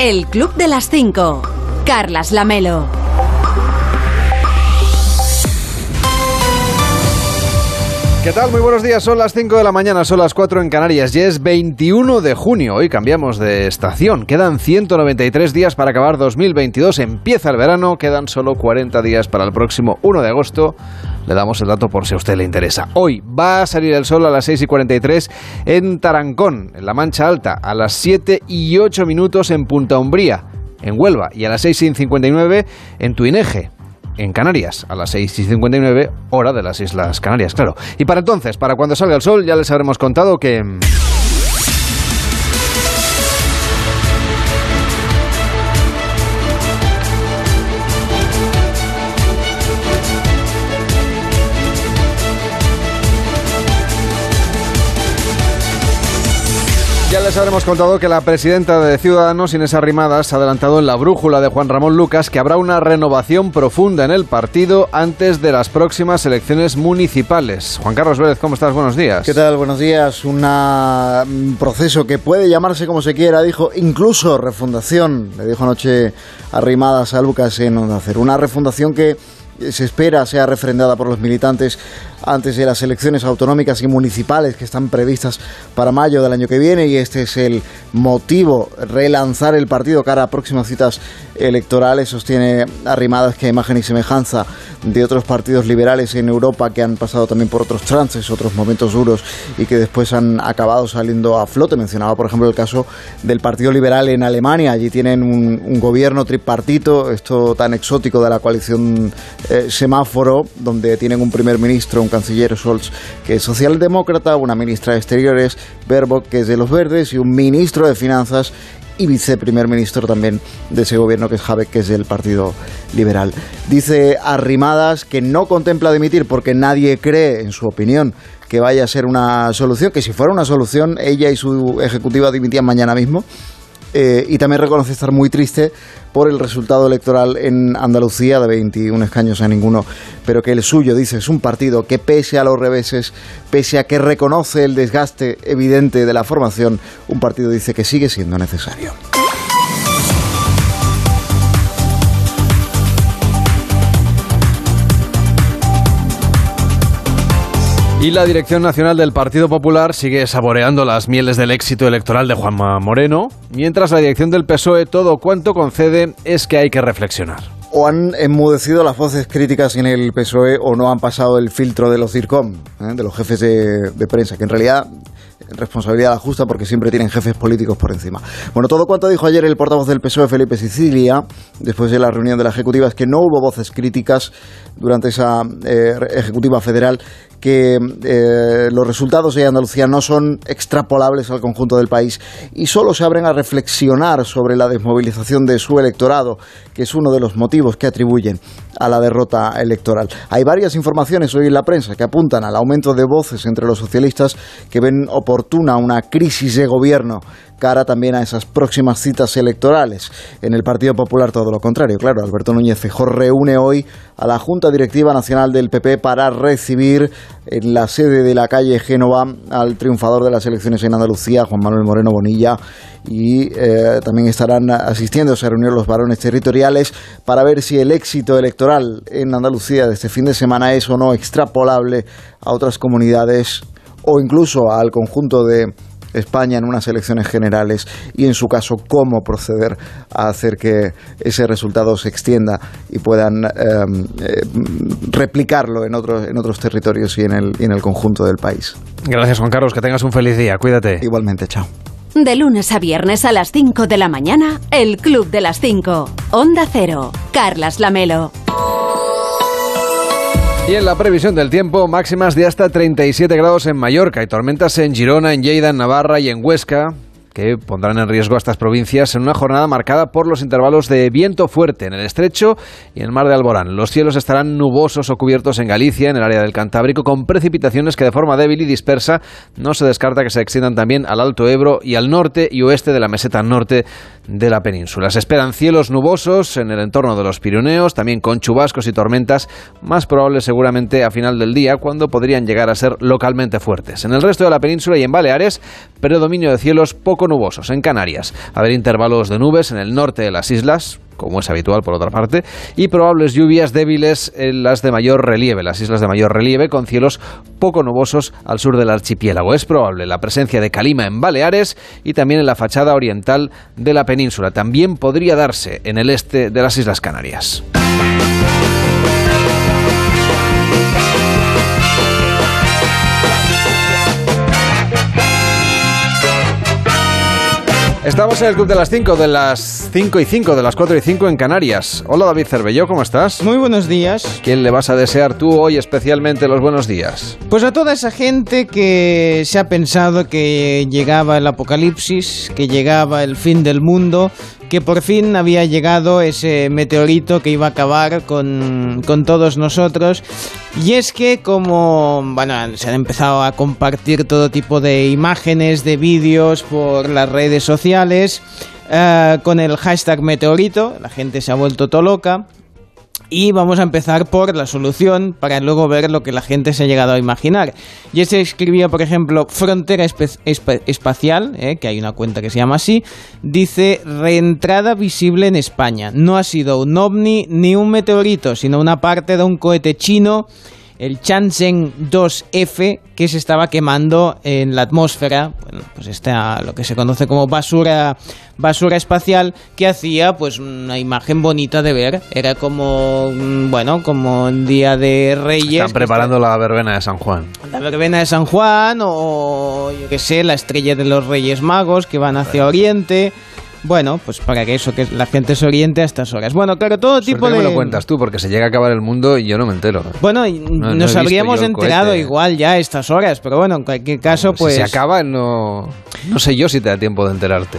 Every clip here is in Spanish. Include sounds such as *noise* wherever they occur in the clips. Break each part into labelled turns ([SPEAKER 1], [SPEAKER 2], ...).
[SPEAKER 1] El Club de las 5. Carlas Lamelo.
[SPEAKER 2] ¿Qué tal? Muy buenos días. Son las 5 de la mañana, son las 4 en Canarias y es 21 de junio. Hoy cambiamos de estación. Quedan 193 días para acabar 2022. Empieza el verano, quedan solo 40 días para el próximo 1 de agosto. Le damos el dato por si a usted le interesa. Hoy va a salir el sol a las 6 y 43 en Tarancón, en la Mancha Alta, a las 7 y 8 minutos en Punta Umbría, en Huelva, y a las 6 y 59 en Tuineje en Canarias, a las 6 y 59, hora de las Islas Canarias, claro. Y para entonces, para cuando salga el sol, ya les habremos contado que... les habremos contado que la presidenta de Ciudadanos, Inés Arrimadas, ha adelantado en la brújula de Juan Ramón Lucas que habrá una renovación profunda en el partido antes de las próximas elecciones municipales. Juan Carlos Vélez, ¿cómo estás? Buenos días.
[SPEAKER 3] ¿Qué tal? Buenos días. Un proceso que puede llamarse como se quiera, dijo, incluso refundación, le dijo anoche Arrimadas a Lucas en Onda. Una refundación que se espera sea refrendada por los militantes antes de las elecciones autonómicas y municipales que están previstas para mayo del año que viene y este es el motivo, relanzar el partido cara a próximas citas electorales. Sostiene Arrimadas que imagen y semejanza de otros partidos liberales en Europa que han pasado también por otros trances, otros momentos duros y que después han acabado saliendo a flote. Mencionaba, por ejemplo, el caso del Partido Liberal en Alemania. Allí tienen un, gobierno tripartito, esto tan exótico de la coalición eh, semáforo, donde tienen un primer ministro, un canciller Scholz, que es socialdemócrata, una ministra de Exteriores, Baerbock, que es de los verdes, y un ministro de Finanzas y viceprimer ministro también de ese gobierno que es Habeck, que es del Partido Liberal. Dice Arrimadas que no contempla dimitir porque nadie cree, en su opinión, que vaya a ser una solución, que si fuera una solución, ella y su ejecutiva dimitían mañana mismo. Eh, y también reconoce estar muy triste por el resultado electoral en Andalucía de 21 escaños a ninguno, pero que el suyo, dice, es un partido que pese a los reveses, pese a que reconoce el desgaste evidente de la formación, un partido dice que sigue siendo necesario.
[SPEAKER 2] Y la Dirección Nacional del Partido Popular sigue saboreando las mieles del éxito electoral de Juanma Moreno, mientras la dirección del PSOE todo cuanto concede es que hay que reflexionar.
[SPEAKER 3] O han enmudecido las voces críticas en el PSOE o no han pasado el filtro de los CIRCOM, ¿eh? de los jefes de prensa, que en realidad responsabilidad justa porque siempre tienen jefes políticos por encima. Bueno, todo cuanto dijo ayer el portavoz del PSOE, Felipe Sicilia, después de la reunión de la Ejecutiva, es que no hubo voces críticas durante esa eh, Ejecutiva Federal que eh, los resultados de Andalucía no son extrapolables al conjunto del país y solo se abren a reflexionar sobre la desmovilización de su electorado, que es uno de los motivos que atribuyen a la derrota electoral. Hay varias informaciones hoy en la prensa que apuntan al aumento de voces entre los socialistas que ven una crisis de gobierno cara también a esas próximas citas electorales. En el Partido Popular todo lo contrario, claro. Alberto Núñez Feijóo reúne hoy a la Junta Directiva Nacional del PP para recibir en la sede de la calle Génova al triunfador de las elecciones en Andalucía, Juan Manuel Moreno Bonilla, y eh, también estarán asistiendo a reunir los varones territoriales para ver si el éxito electoral en Andalucía de este fin de semana es o no extrapolable a otras comunidades o incluso al conjunto de España en unas elecciones generales y en su caso cómo proceder a hacer que ese resultado se extienda y puedan eh, eh, replicarlo en otros, en otros territorios y en, el, y en el conjunto del país.
[SPEAKER 2] Gracias Juan Carlos, que tengas un feliz día, cuídate.
[SPEAKER 3] Igualmente, chao.
[SPEAKER 1] De lunes a viernes a las 5 de la mañana, El Club de las 5. Onda Cero. Carlas Lamelo.
[SPEAKER 2] Y en la previsión del tiempo, máximas de hasta 37 grados en Mallorca y tormentas en Girona, en Lleida, en Navarra y en Huesca que pondrán en riesgo a estas provincias en una jornada marcada por los intervalos de viento fuerte en el estrecho y en el mar de Alborán. Los cielos estarán nubosos o cubiertos en Galicia, en el área del Cantábrico, con precipitaciones que de forma débil y dispersa no se descarta que se extiendan también al Alto Ebro y al norte y oeste de la meseta norte de la península. Se esperan cielos nubosos en el entorno de los Pirineos, también con chubascos y tormentas, más probables seguramente a final del día, cuando podrían llegar a ser localmente fuertes. En el resto de la península y en Baleares, predominio de cielos poco nubosos en Canarias. Haber intervalos de nubes en el norte de las islas, como es habitual por otra parte, y probables lluvias débiles en las de mayor relieve, las islas de mayor relieve, con cielos poco nubosos al sur del archipiélago. Es probable la presencia de calima en Baleares y también en la fachada oriental de la península. También podría darse en el este de las Islas Canarias. Estamos en el Club de las 5, de las 5 y 5, de las 4 y 5 en Canarias. Hola David Cervelló, ¿cómo estás?
[SPEAKER 4] Muy buenos días.
[SPEAKER 2] ¿Quién le vas a desear tú hoy especialmente los buenos días?
[SPEAKER 4] Pues a toda esa gente que se ha pensado que llegaba el apocalipsis, que llegaba el fin del mundo, que por fin había llegado ese meteorito que iba a acabar con, con todos nosotros. Y es que como, bueno, se han empezado a compartir todo tipo de imágenes, de vídeos por las redes sociales, eh, con el hashtag meteorito, la gente se ha vuelto todo loca. Y vamos a empezar por la solución para luego ver lo que la gente se ha llegado a imaginar. Y se escribía, por ejemplo, Frontera Espacial, eh, que hay una cuenta que se llama así, dice reentrada visible en España. No ha sido un ovni ni un meteorito, sino una parte de un cohete chino el Changzheng 2F que se estaba quemando en la atmósfera, bueno, pues está lo que se conoce como basura basura espacial que hacía pues una imagen bonita de ver, era como mm, bueno, como un día de Reyes,
[SPEAKER 2] Están
[SPEAKER 4] que
[SPEAKER 2] preparando la verbena de San Juan.
[SPEAKER 4] la verbena de San Juan o yo qué sé, la estrella de los Reyes Magos que van hacia Oriente. Bueno, pues para que eso, que la gente se oriente a estas horas. Bueno, claro, todo
[SPEAKER 2] Suerte
[SPEAKER 4] tipo
[SPEAKER 2] que
[SPEAKER 4] de...
[SPEAKER 2] me lo cuentas tú, porque se llega a acabar el mundo y yo no me entero.
[SPEAKER 4] Bueno,
[SPEAKER 2] no
[SPEAKER 4] nos habríamos enterado igual ya a estas horas, pero bueno, en cualquier caso, pues
[SPEAKER 2] Si se acaba, no, no sé yo si te da tiempo de enterarte.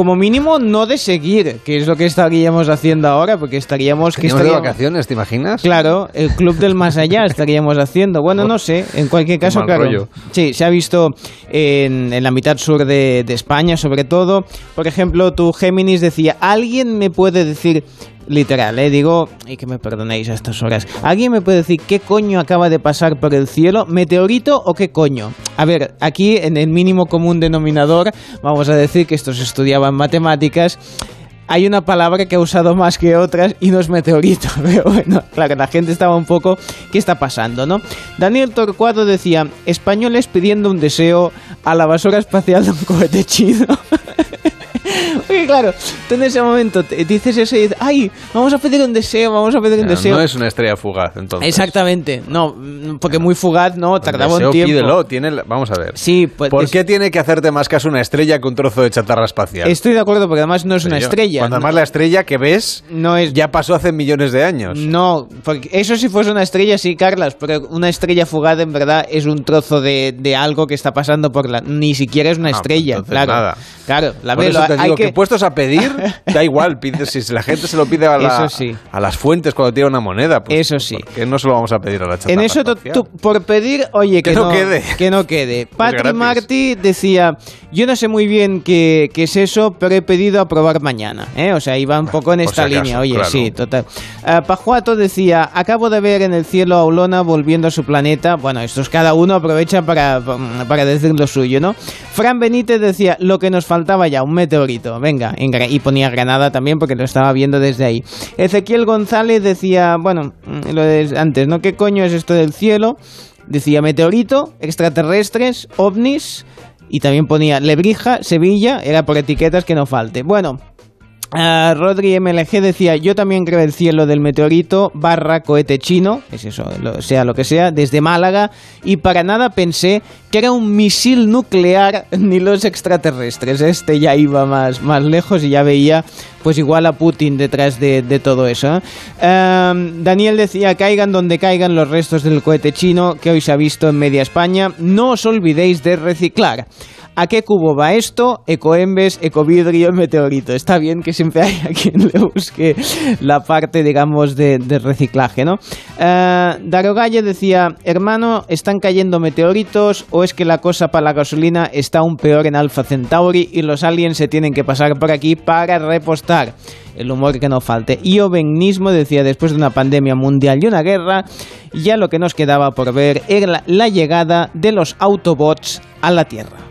[SPEAKER 4] Como mínimo no de seguir, que es lo que estaríamos haciendo ahora, porque estaríamos que
[SPEAKER 2] Estaríamos de vacaciones, ¿te imaginas?
[SPEAKER 4] Claro, el club del más allá estaríamos haciendo. Bueno, no sé, en cualquier caso, claro.
[SPEAKER 2] rollo.
[SPEAKER 4] Sí, se ha visto en, en la mitad sur de, de España, sobre todo. Por ejemplo, tu Géminis decía, ¿alguien me puede decir, literal, eh, digo, y que me perdonéis a estas horas, ¿alguien me puede decir qué coño acaba de pasar por el cielo? ¿Meteorito o qué coño? A ver, aquí en el mínimo común denominador, vamos a decir que estos estudiaban matemáticas hay una palabra que ha usado más que otras y no es meteorito. *laughs* Pero bueno, claro, la gente estaba un poco. ¿Qué está pasando, no? Daniel Torcuado decía: Españoles pidiendo un deseo a la basura espacial de un cohete chino. *laughs* Porque claro, tú en ese momento te dices eso y dices: ¡Ay! Vamos a pedir un deseo, vamos a pedir un
[SPEAKER 2] No,
[SPEAKER 4] deseo.
[SPEAKER 2] no es una estrella fugaz, entonces.
[SPEAKER 4] Exactamente, no, porque muy fugaz, no,
[SPEAKER 2] Un
[SPEAKER 4] tardaba
[SPEAKER 2] deseo,
[SPEAKER 4] un tiempo.
[SPEAKER 2] pídelo, tiene la- Vamos a ver.
[SPEAKER 4] Sí, pues
[SPEAKER 2] ¿Por
[SPEAKER 4] es-
[SPEAKER 2] qué tiene que hacerte más caso una estrella que un trozo de chatarra espacial?
[SPEAKER 4] Estoy de acuerdo, porque además no es una
[SPEAKER 2] yo-
[SPEAKER 4] estrella.
[SPEAKER 2] Cuando
[SPEAKER 4] no-
[SPEAKER 2] además la estrella que ves
[SPEAKER 4] no es
[SPEAKER 2] ya pasó hace millones de años.
[SPEAKER 4] No, porque eso si fuese una estrella, sí, Carlas, pero una estrella fugada en verdad es un trozo de, de algo que está pasando por la... Ni siquiera es una
[SPEAKER 2] Ah,
[SPEAKER 4] estrella,
[SPEAKER 2] entonces
[SPEAKER 4] claro.
[SPEAKER 2] nada.
[SPEAKER 4] Claro, la
[SPEAKER 2] Por
[SPEAKER 4] velo,
[SPEAKER 2] digo que...
[SPEAKER 4] que...
[SPEAKER 2] puestos a pedir, *laughs* da igual, si la gente se lo pide a, la-
[SPEAKER 4] sí.
[SPEAKER 2] a las fuentes cuando tira una moneda, pues
[SPEAKER 4] Eso sí.
[SPEAKER 2] ¿por qué no se lo vamos a pedir a la chatarra
[SPEAKER 4] En eso, tú- por pedir, oye, que,
[SPEAKER 2] Que no quede.
[SPEAKER 4] Que no quede. Patri
[SPEAKER 2] gratis.
[SPEAKER 4] Marty decía, yo no sé muy bien qué, qué es eso, pero he pedido a probar mañana. ¿eh? O sea, iba un poco en esta
[SPEAKER 2] si acaso,
[SPEAKER 4] línea. Oye,
[SPEAKER 2] claro.
[SPEAKER 4] sí, total. Ah, Pajuato decía, acabo de ver en el cielo a Olona volviendo a su planeta. Bueno, esto es cada uno aprovecha para, para decir lo suyo, ¿no? Fran Benítez decía, lo que nos faltaba ya, un meteorito. Venga, y ponía Granada también porque lo estaba viendo desde ahí. Ezequiel González decía, bueno, mm, lo de antes, ¿no? ¿Qué coño es esto del cielo? Decía meteorito, extraterrestres, ovnis y también ponía Lebrija, Sevilla, era por etiquetas que no falte. Bueno, ah, Rodri MLG decía, yo también creo el cielo del meteorito barra cohete chino, es eso, lo- sea lo que sea, desde Málaga, y para nada pensé que era un misil nuclear *laughs* ni los extraterrestres. Este ya iba más, más lejos y ya veía pues igual a Putin detrás de, de todo eso. ¿eh? Ehm, Daniel decía, caigan donde caigan los restos del cohete chino que hoy se ha visto en media España. No os olvidéis de reciclar. ¿A qué cubo va esto? Ecoembes, Ecovidrio, Meteorito. Está bien que siempre *laughs* hay a quien le busque la parte, digamos, de, de reciclaje, ¿no? Eh, Darogalle decía, hermano, ¿están cayendo meteoritos o es que la cosa para la gasolina está aún peor en Alpha Centauri y los aliens se tienen que pasar por aquí para repostar? El humor que no falte. Y Ovenismo decía, después de una pandemia mundial y una guerra, ya lo que nos quedaba por ver era la llegada de los Autobots a la Tierra.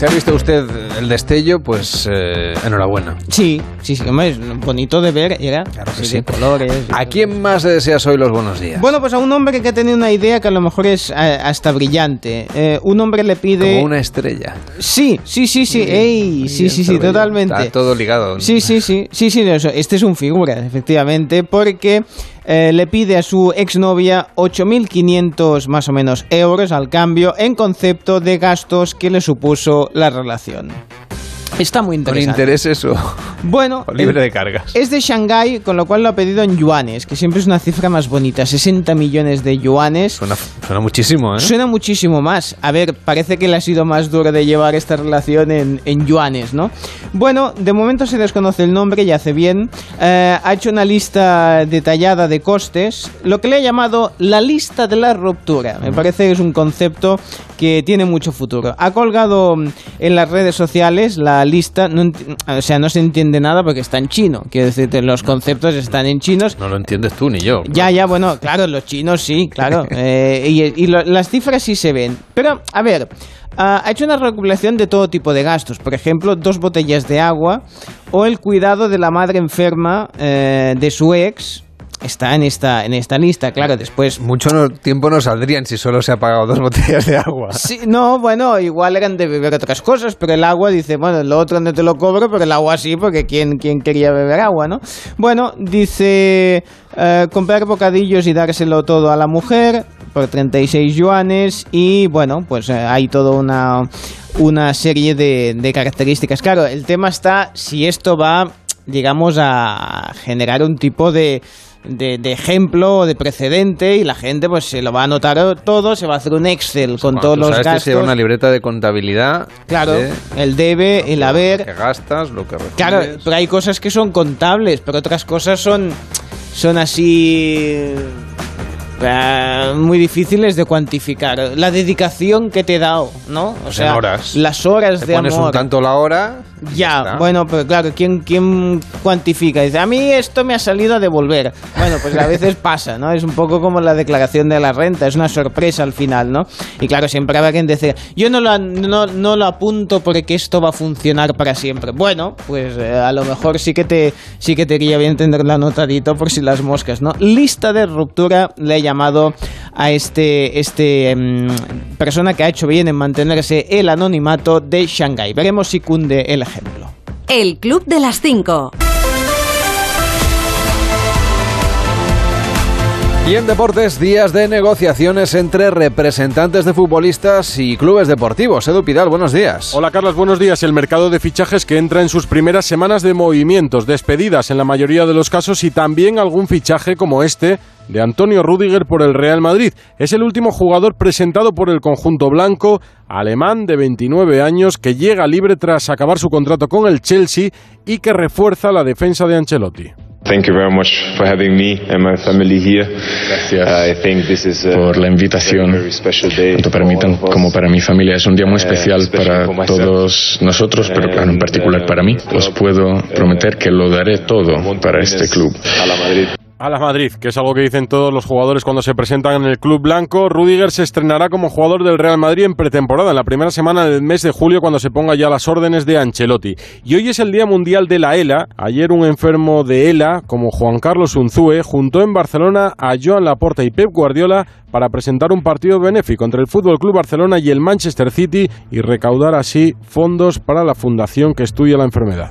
[SPEAKER 2] Si ha visto usted el destello, pues eh, enhorabuena.
[SPEAKER 4] Sí, sí, sí, hombre, es bonito de ver, era
[SPEAKER 2] Claro que sí.
[SPEAKER 4] de colores.
[SPEAKER 2] ¿A quién más le deseas hoy los buenos días?
[SPEAKER 4] Bueno, pues a un hombre que ha tenido una idea que a lo mejor es eh, hasta brillante. Eh, un hombre le pide...
[SPEAKER 2] Como una estrella.
[SPEAKER 4] Sí, sí, sí, sí, ey, sí, sí, sí,
[SPEAKER 2] Está
[SPEAKER 4] totalmente.
[SPEAKER 2] todo ligado.
[SPEAKER 4] Sí, sí, sí, sí, sí, eso, este es un figura, efectivamente, porque eh, le pide a su exnovia 8.500 más o menos euros al cambio en concepto de gastos que le supuso la relación. Está muy
[SPEAKER 2] Con
[SPEAKER 4] interesante.
[SPEAKER 2] intereses o,
[SPEAKER 4] Bueno,
[SPEAKER 2] o *laughs* libre
[SPEAKER 4] el-
[SPEAKER 2] de cargas.
[SPEAKER 4] es de Shanghái, con lo cual lo ha pedido en yuanes, que siempre es una cifra más bonita, 60 millones de yuanes.
[SPEAKER 2] Suena, suena muchísimo, ¿eh?
[SPEAKER 4] Suena muchísimo más. A ver, parece que le ha sido más duro de llevar esta relación en, en yuanes, ¿no? Bueno, de momento se desconoce el nombre y hace bien. Eh, ha hecho una lista detallada de costes, lo que le ha llamado la lista de la ruptura. Me parece que es un concepto que tiene mucho futuro. Ha colgado mm, en las redes sociales la lista, no o sea, no se entiende nada porque está en chino. Quiero decirte, los conceptos están en chinos
[SPEAKER 2] No lo entiendes tú ni yo.
[SPEAKER 4] ya, ya, bueno, claro, los chinos sí, claro. *laughs* Eh, y y lo- las cifras sí se ven. Pero, a ver, ah, ha hecho una recopilación de todo tipo de gastos. Por ejemplo, dos botellas de agua o el cuidado de la madre enferma eh, de su ex. Está en esta, en esta lista, claro, después...
[SPEAKER 2] Mucho no- tiempo no saldrían si solo se ha pagado dos *laughs* botellas de agua.
[SPEAKER 4] Sí, no, bueno, igual eran de beber otras cosas, pero el agua dice, bueno, lo otro no te lo cobro, pero el agua sí, porque ¿quién, quién quería beber agua, no? Bueno, dice eh, comprar bocadillos y dárselo todo a la mujer por 36 yuanes y bueno, pues eh, hay toda una, una serie de, de características. Claro, el tema está si esto va, digamos, a generar un tipo de de, de ejemplo o de precedente y la gente pues se lo va a anotar todo, se va a hacer un Excel con
[SPEAKER 2] Cuando
[SPEAKER 4] todos
[SPEAKER 2] tú
[SPEAKER 4] los
[SPEAKER 2] sabes que
[SPEAKER 4] gastos.
[SPEAKER 2] se lleva una libreta de contabilidad.
[SPEAKER 4] Claro,
[SPEAKER 2] de
[SPEAKER 4] el debe, el
[SPEAKER 2] lo que
[SPEAKER 4] haber.
[SPEAKER 2] gastas, lo que recibes.
[SPEAKER 4] Claro, pero hay cosas que son contables, pero otras cosas son, son así eh, muy difíciles de cuantificar. La dedicación que te he dado, ¿no? O
[SPEAKER 2] Pues en horas.
[SPEAKER 4] las horas
[SPEAKER 2] Te
[SPEAKER 4] de
[SPEAKER 2] pones
[SPEAKER 4] amor.
[SPEAKER 2] un tanto la hora.
[SPEAKER 4] Ya,
[SPEAKER 2] está.
[SPEAKER 4] bueno, pero claro, ¿quién, ¿quién cuantifica? Dice, a mí esto me ha salido a devolver. Bueno, pues a veces *laughs* pasa, ¿no? Es un poco como la declaración de la renta, es una sorpresa al final, ¿no? Y claro, siempre habrá quien dice, yo no lo, no, no lo apunto porque esto va a funcionar para siempre. Bueno, pues eh, a lo mejor sí que te sí que te iría bien tenerlo anotadito por si las moscas, ¿no? Lista de ruptura le he llamado a este, este em, persona que ha hecho bien en mantenerse el anonimato de Shanghái. Veremos si cunde el
[SPEAKER 1] El Club de las 5.
[SPEAKER 2] Y en deportes, días de negociaciones entre representantes de futbolistas y clubes deportivos. Edu Pidal, buenos días.
[SPEAKER 5] Hola Carlos, buenos días. El mercado de fichajes que entra en sus primeras semanas de movimientos, despedidas en la mayoría de los casos y también algún fichaje como este de Antonio Rudiger por el Real Madrid. Es el último jugador presentado por el conjunto blanco, alemán de 29 años, que llega libre tras acabar su contrato con el Chelsea y que refuerza la defensa de Ancelotti.
[SPEAKER 6] Thank you very much for having me and my family here.
[SPEAKER 7] Gracias
[SPEAKER 6] I think this is a
[SPEAKER 7] por la invitación.
[SPEAKER 6] very, very special day
[SPEAKER 7] Tanto para mí como para mi familia es un día muy especial
[SPEAKER 6] especially
[SPEAKER 7] para todos nosotros, pero claro, en
[SPEAKER 6] And,
[SPEAKER 7] particular
[SPEAKER 6] uh,
[SPEAKER 7] para mí. Os puedo prometer que lo daré todo para este club.
[SPEAKER 6] A la Madrid.
[SPEAKER 5] Que es algo que dicen todos los jugadores cuando se presentan en el club blanco. Rudiger se estrenará como jugador del Real Madrid en pretemporada, en la primera semana del mes de julio, cuando se ponga ya las órdenes de Ancelotti. Y hoy es el Día Mundial de la ELA. Ayer un enfermo de ELA, como Juan Carlos Unzúe, juntó en Barcelona a Joan Laporta y Pep Guardiola para presentar un partido benéfico entre el Fútbol Club Barcelona y el Manchester City y recaudar así fondos para la fundación que estudia la enfermedad.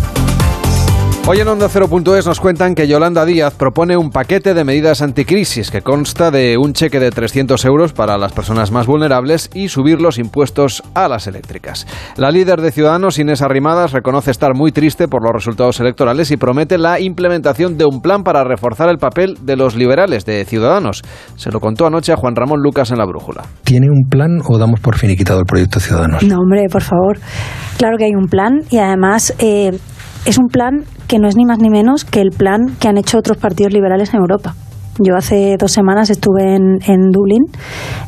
[SPEAKER 2] Hoy en Onda 0.es nos cuentan que Yolanda Díaz propone un paquete de medidas anticrisis que consta de un cheque de 300 euros para las personas más vulnerables y subir los impuestos a las eléctricas. La líder de Ciudadanos, Inés Arrimadas, reconoce estar muy triste por los resultados electorales y promete la implementación de un plan para reforzar el papel de los liberales de Ciudadanos. Se lo contó anoche a Juan Ramón Lucas en La Brújula.
[SPEAKER 8] ¿Tiene un plan o damos por finiquitado el proyecto Ciudadanos?
[SPEAKER 9] No, hombre, por favor. Claro que hay un plan y además eh, es un plan que no es ni más ni menos que el plan que han hecho otros partidos liberales en Europa. Yo hace dos semanas estuve en, en Dublín,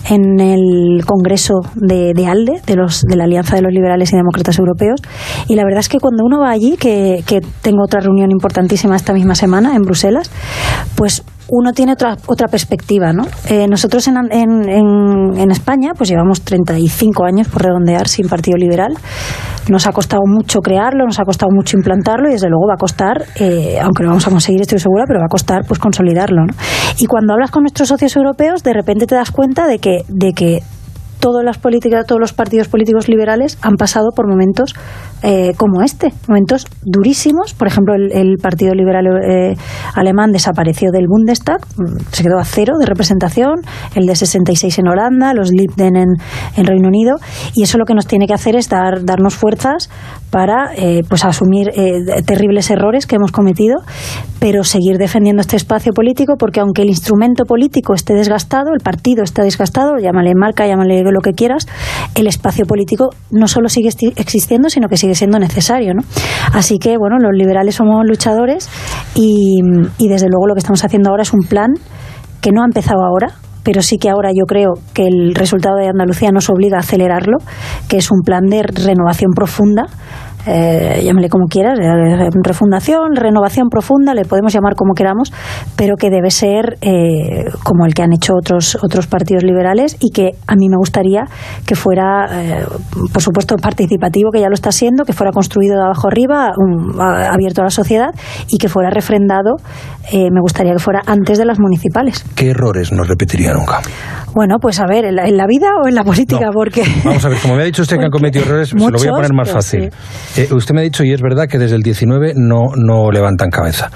[SPEAKER 9] en el Congreso de, de ALDE, de, los, de la Alianza de los Liberales y Demócratas Europeos, y la verdad es que cuando uno va allí, que, que tengo otra reunión importantísima esta misma semana en Bruselas, pues uno tiene otra, otra perspectiva, ¿no? Eh, nosotros en, en, en, en España, pues llevamos 35 años, por redondear, sin Partido Liberal. Nos ha costado mucho crearlo, nos ha costado mucho implantarlo y desde luego va a costar, eh, aunque lo vamos a conseguir, estoy segura, pero va a costar pues consolidarlo. ¿no? Y cuando hablas con nuestros socios europeos, de repente te das cuenta de que, de que todas las políticas, todos los partidos políticos liberales han pasado por momentos eh, como este, momentos durísimos. Por ejemplo, el, el Partido Liberal eh, Alemán desapareció del Bundestag, se quedó a cero de representación, el de 66 en Holanda, los Libden en, en Reino Unido, y eso lo que nos tiene que hacer es dar, darnos fuerzas para eh, pues asumir eh, terribles errores que hemos cometido, pero seguir defendiendo este espacio político, porque aunque el instrumento político esté desgastado, el partido está desgastado, llámale marca, llámale lo que quieras, el espacio político no solo sigue existiendo, sino que sigue siendo necesario. ¿no? Así que, bueno, los liberales somos luchadores y, y desde luego lo que estamos haciendo ahora es un plan que no ha empezado ahora, pero sí que ahora yo creo que el resultado de Andalucía nos obliga a acelerarlo, que es un plan de renovación profunda eh, llámale como quieras, eh, refundación, renovación profunda, le podemos llamar como queramos, pero que debe ser eh, como el que han hecho otros, otros partidos liberales y que a mí me gustaría que fuera, eh, por supuesto, participativo, que ya lo está siendo, que fuera construido de abajo arriba, um, abierto a la sociedad y que fuera refrendado, eh, me gustaría que fuera antes de las municipales.
[SPEAKER 8] ¿Qué errores no repetiría nunca?
[SPEAKER 9] Bueno, pues a ver, ¿en la, en la vida o en la política?
[SPEAKER 8] No.
[SPEAKER 9] Porque...
[SPEAKER 8] Vamos a ver, como me ha dicho usted que han cometido errores, se lo voy a poner más
[SPEAKER 9] Muchos,
[SPEAKER 8] fácil.
[SPEAKER 9] sí.
[SPEAKER 8] Eh, usted me ha dicho, y es verdad, que desde el 19 no, no levantan cabeza.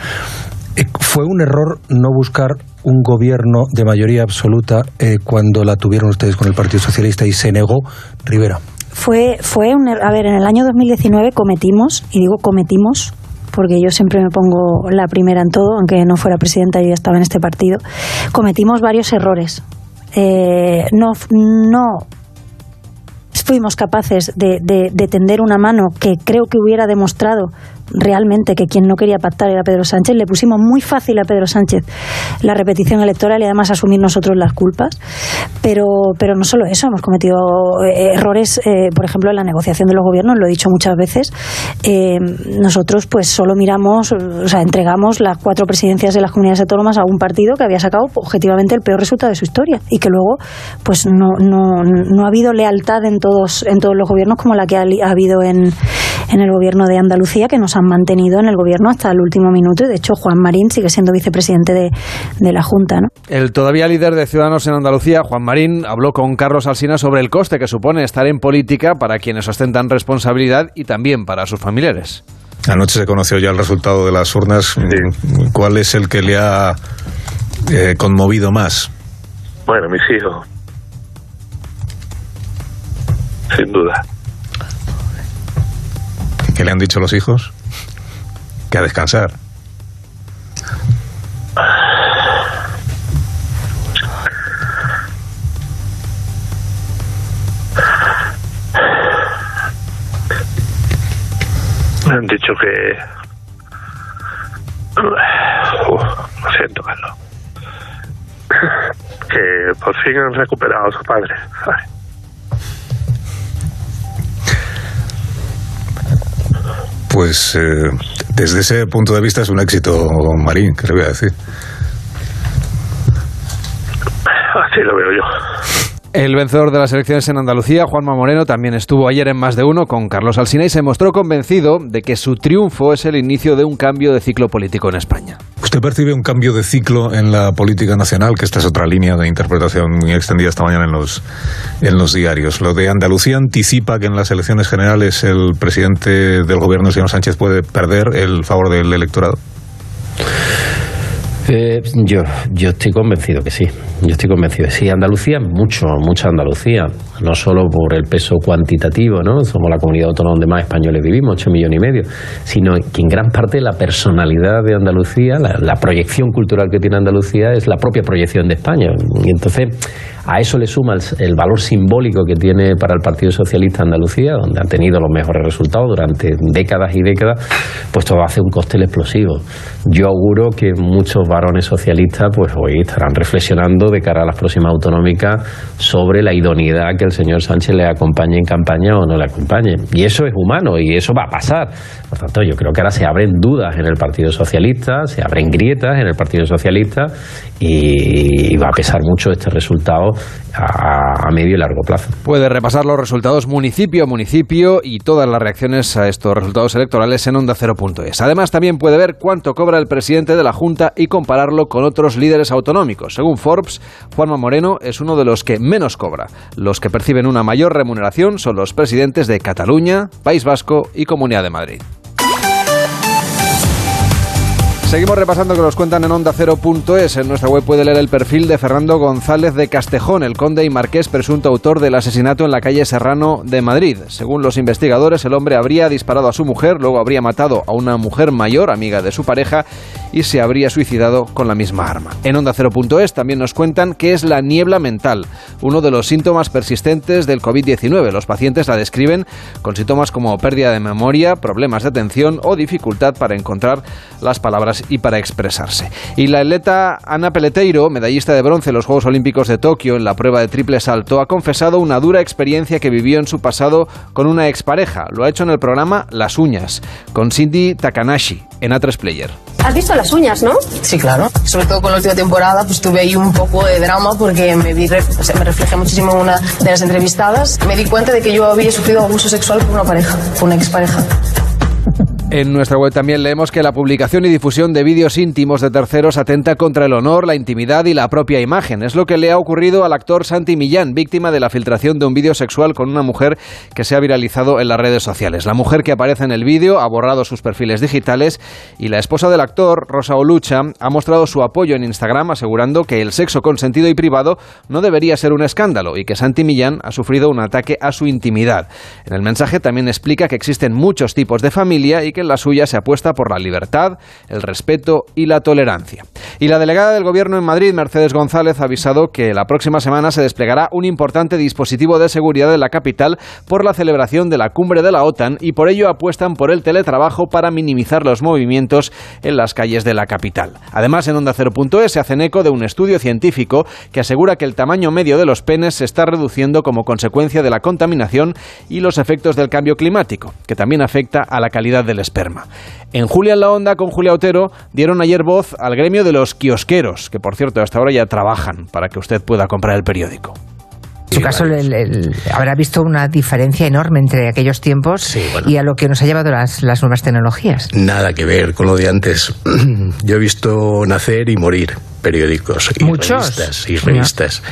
[SPEAKER 8] Eh, ¿Fue un error no buscar un gobierno de mayoría absoluta eh, cuando la tuvieron ustedes con el Partido Socialista y se negó Rivera?
[SPEAKER 9] Fue, fue un, er- a ver, en el año 2019 cometimos, y digo cometimos, porque yo siempre me pongo la primera en todo, aunque no fuera presidenta, yo ya estaba en este partido, cometimos varios errores. No, no fuimos capaces de, de- de tender una mano que creo que hubiera demostrado realmente que quien no quería pactar era Pedro Sánchez. Le pusimos muy fácil a Pedro Sánchez la repetición electoral y además asumir nosotros las culpas. Pero, pero no solo eso, hemos cometido eh, errores, eh, por ejemplo, en la negociación de los gobiernos, lo he dicho muchas veces. Eh, nosotros pues solo miramos, o sea, entregamos las cuatro presidencias de las comunidades autónomas a un partido que había sacado objetivamente el peor resultado de su historia y que luego pues no, no, no ha habido lealtad en todos, en todos los gobiernos como la que ha, ha habido en, en el gobierno de Andalucía, que nos han mantenido en el gobierno hasta el último minuto y de hecho Juan Marín sigue siendo vicepresidente de, de la Junta. ¿no?
[SPEAKER 2] El todavía líder de Ciudadanos en Andalucía, Juan Marín, habló con Carlos Alsina sobre el coste que supone estar en política para quienes ostentan responsabilidad y también para sus familiares.
[SPEAKER 10] Anoche se conoció ya el resultado de las urnas. ¿Cuál es el que le ha eh, conmovido más?
[SPEAKER 11] Bueno, mis hijos. Sin duda.
[SPEAKER 10] ¿Qué le han dicho los hijos? Que a descansar.
[SPEAKER 11] Han dicho que... Uf, lo siento, Carlos. Que por fin han recuperado a su padre. ¿sabes?
[SPEAKER 10] Pues eh, desde ese punto de vista es un éxito, Marín, ¿qué le voy a decir?
[SPEAKER 11] Así lo veo yo.
[SPEAKER 2] El vencedor de las elecciones en Andalucía, Juanma Moreno, también estuvo ayer en más de uno con Carlos Alsina y se mostró convencido de que su triunfo es el inicio de un cambio de ciclo político en España.
[SPEAKER 10] ¿Usted percibe un cambio de ciclo en la política nacional? Que esta es otra línea de interpretación muy extendida esta mañana en los, en los diarios. Lo de Andalucía anticipa que en las elecciones generales el presidente del gobierno, el señor Sánchez, puede perder el favor del electorado.
[SPEAKER 12] Eh, yo, yo estoy convencido que sí. Yo estoy convencido. Sí, Andalucía, mucho, mucha Andalucía. No solo por el peso cuantitativo, ¿no? Somos la comunidad autónoma donde más españoles vivimos, 8 millones y medio. Sino que en gran parte la personalidad de Andalucía, la, la proyección cultural que tiene Andalucía es la propia proyección de España. Y entonces, a eso le suma el, valor simbólico que tiene para el Partido Socialista Andalucía, donde han tenido los mejores resultados durante décadas y décadas, pues todo hace un cóctel explosivo. Yo auguro que muchos varones socialistas, pues hoy estarán reflexionando de cara a las próximas autonómicas sobre la idoneidad que el señor Sánchez le acompañe en campaña o no le acompañe. Y eso es humano y eso va a pasar. Por tanto, yo creo que ahora se abren dudas en el Partido Socialista, se abren grietas en el Partido Socialista y va a pesar mucho este resultado a, medio y largo plazo.
[SPEAKER 2] Puede repasar los resultados municipio a municipio y todas las reacciones a estos resultados electorales en onda ondacero.es. Además, también puede ver cuánto cobra el presidente de la Junta y compararlo con otros líderes autonómicos. Según Forbes, Juanma Moreno es uno de los que menos cobra. Los que perciben una mayor remuneración son los presidentes de Cataluña, País Vasco y Comunidad de Madrid. Seguimos repasando que nos cuentan en onda ondacero.es. En nuestra web puede leer el perfil de Fernando González de Castejón, el conde y marqués presunto autor del asesinato en la calle Serrano de Madrid. Según los investigadores, el hombre habría disparado a su mujer, luego habría matado a una mujer mayor, amiga de su pareja, y se habría suicidado con la misma arma. En onda ondacero.es también nos cuentan que es la niebla mental, uno de los síntomas persistentes del COVID-19. Los pacientes la describen con síntomas como pérdida de memoria, problemas de atención o dificultad para encontrar las palabras y para expresarse. Y la atleta Ana Peleteiro, medallista de bronce en los Juegos Olímpicos de Tokio en la prueba de triple salto, ha confesado una dura experiencia que vivió en su pasado con una expareja. Lo ha hecho en el programa Las Uñas, con Cindy Takanashi, en A3 Player.
[SPEAKER 13] ¿Has visto las uñas, no?
[SPEAKER 14] Sí, claro. Sobre todo con la última temporada, pues tuve ahí un poco de drama porque me, vi, o sea, me reflejé muchísimo en una de las entrevistadas. Me di cuenta de que yo había sufrido abuso sexual por una pareja, por una expareja.
[SPEAKER 2] En nuestra web también leemos que la publicación y difusión de vídeos íntimos de terceros atenta contra el honor, la intimidad y la propia imagen. Es lo que le ha ocurrido al actor Santi Millán, víctima de la filtración de un vídeo sexual con una mujer que se ha viralizado en las redes sociales. La mujer que aparece en el vídeo ha borrado sus perfiles digitales y la esposa del actor, Rosa Olucha, ha mostrado su apoyo en Instagram asegurando que el sexo consentido y privado no debería ser un escándalo y que Santi Millán ha sufrido un ataque a su intimidad. En el mensaje también explica que existen muchos tipos de familia y que en la suya se apuesta por la libertad, el respeto y la tolerancia. Y la delegada del Gobierno en Madrid, Mercedes González, ha avisado que la próxima semana se desplegará un importante dispositivo de seguridad en la capital por la celebración de la cumbre de la OTAN y por ello apuestan por el teletrabajo para minimizar los movimientos en las calles de la capital. Además, en Onda 0.es se hacen eco de un estudio científico que asegura que el tamaño medio de los penes se está reduciendo como consecuencia de la contaminación y los efectos del cambio climático, que también afecta a la calidad del En Julia en la Onda, con Julia Otero, dieron ayer voz al gremio de los kiosqueros, que por cierto hasta ahora ya trabajan para que usted pueda comprar el periódico.
[SPEAKER 15] En su caso, el, el, habrá visto una diferencia enorme entre aquellos tiempos
[SPEAKER 16] sí, bueno.
[SPEAKER 15] y a lo que nos ha llevado las, las, nuevas tecnologías.
[SPEAKER 16] Nada que ver con lo de antes. *clears throat* Yo he visto nacer y morir periódicos y
[SPEAKER 15] Muchos.
[SPEAKER 16] revistas y revistas.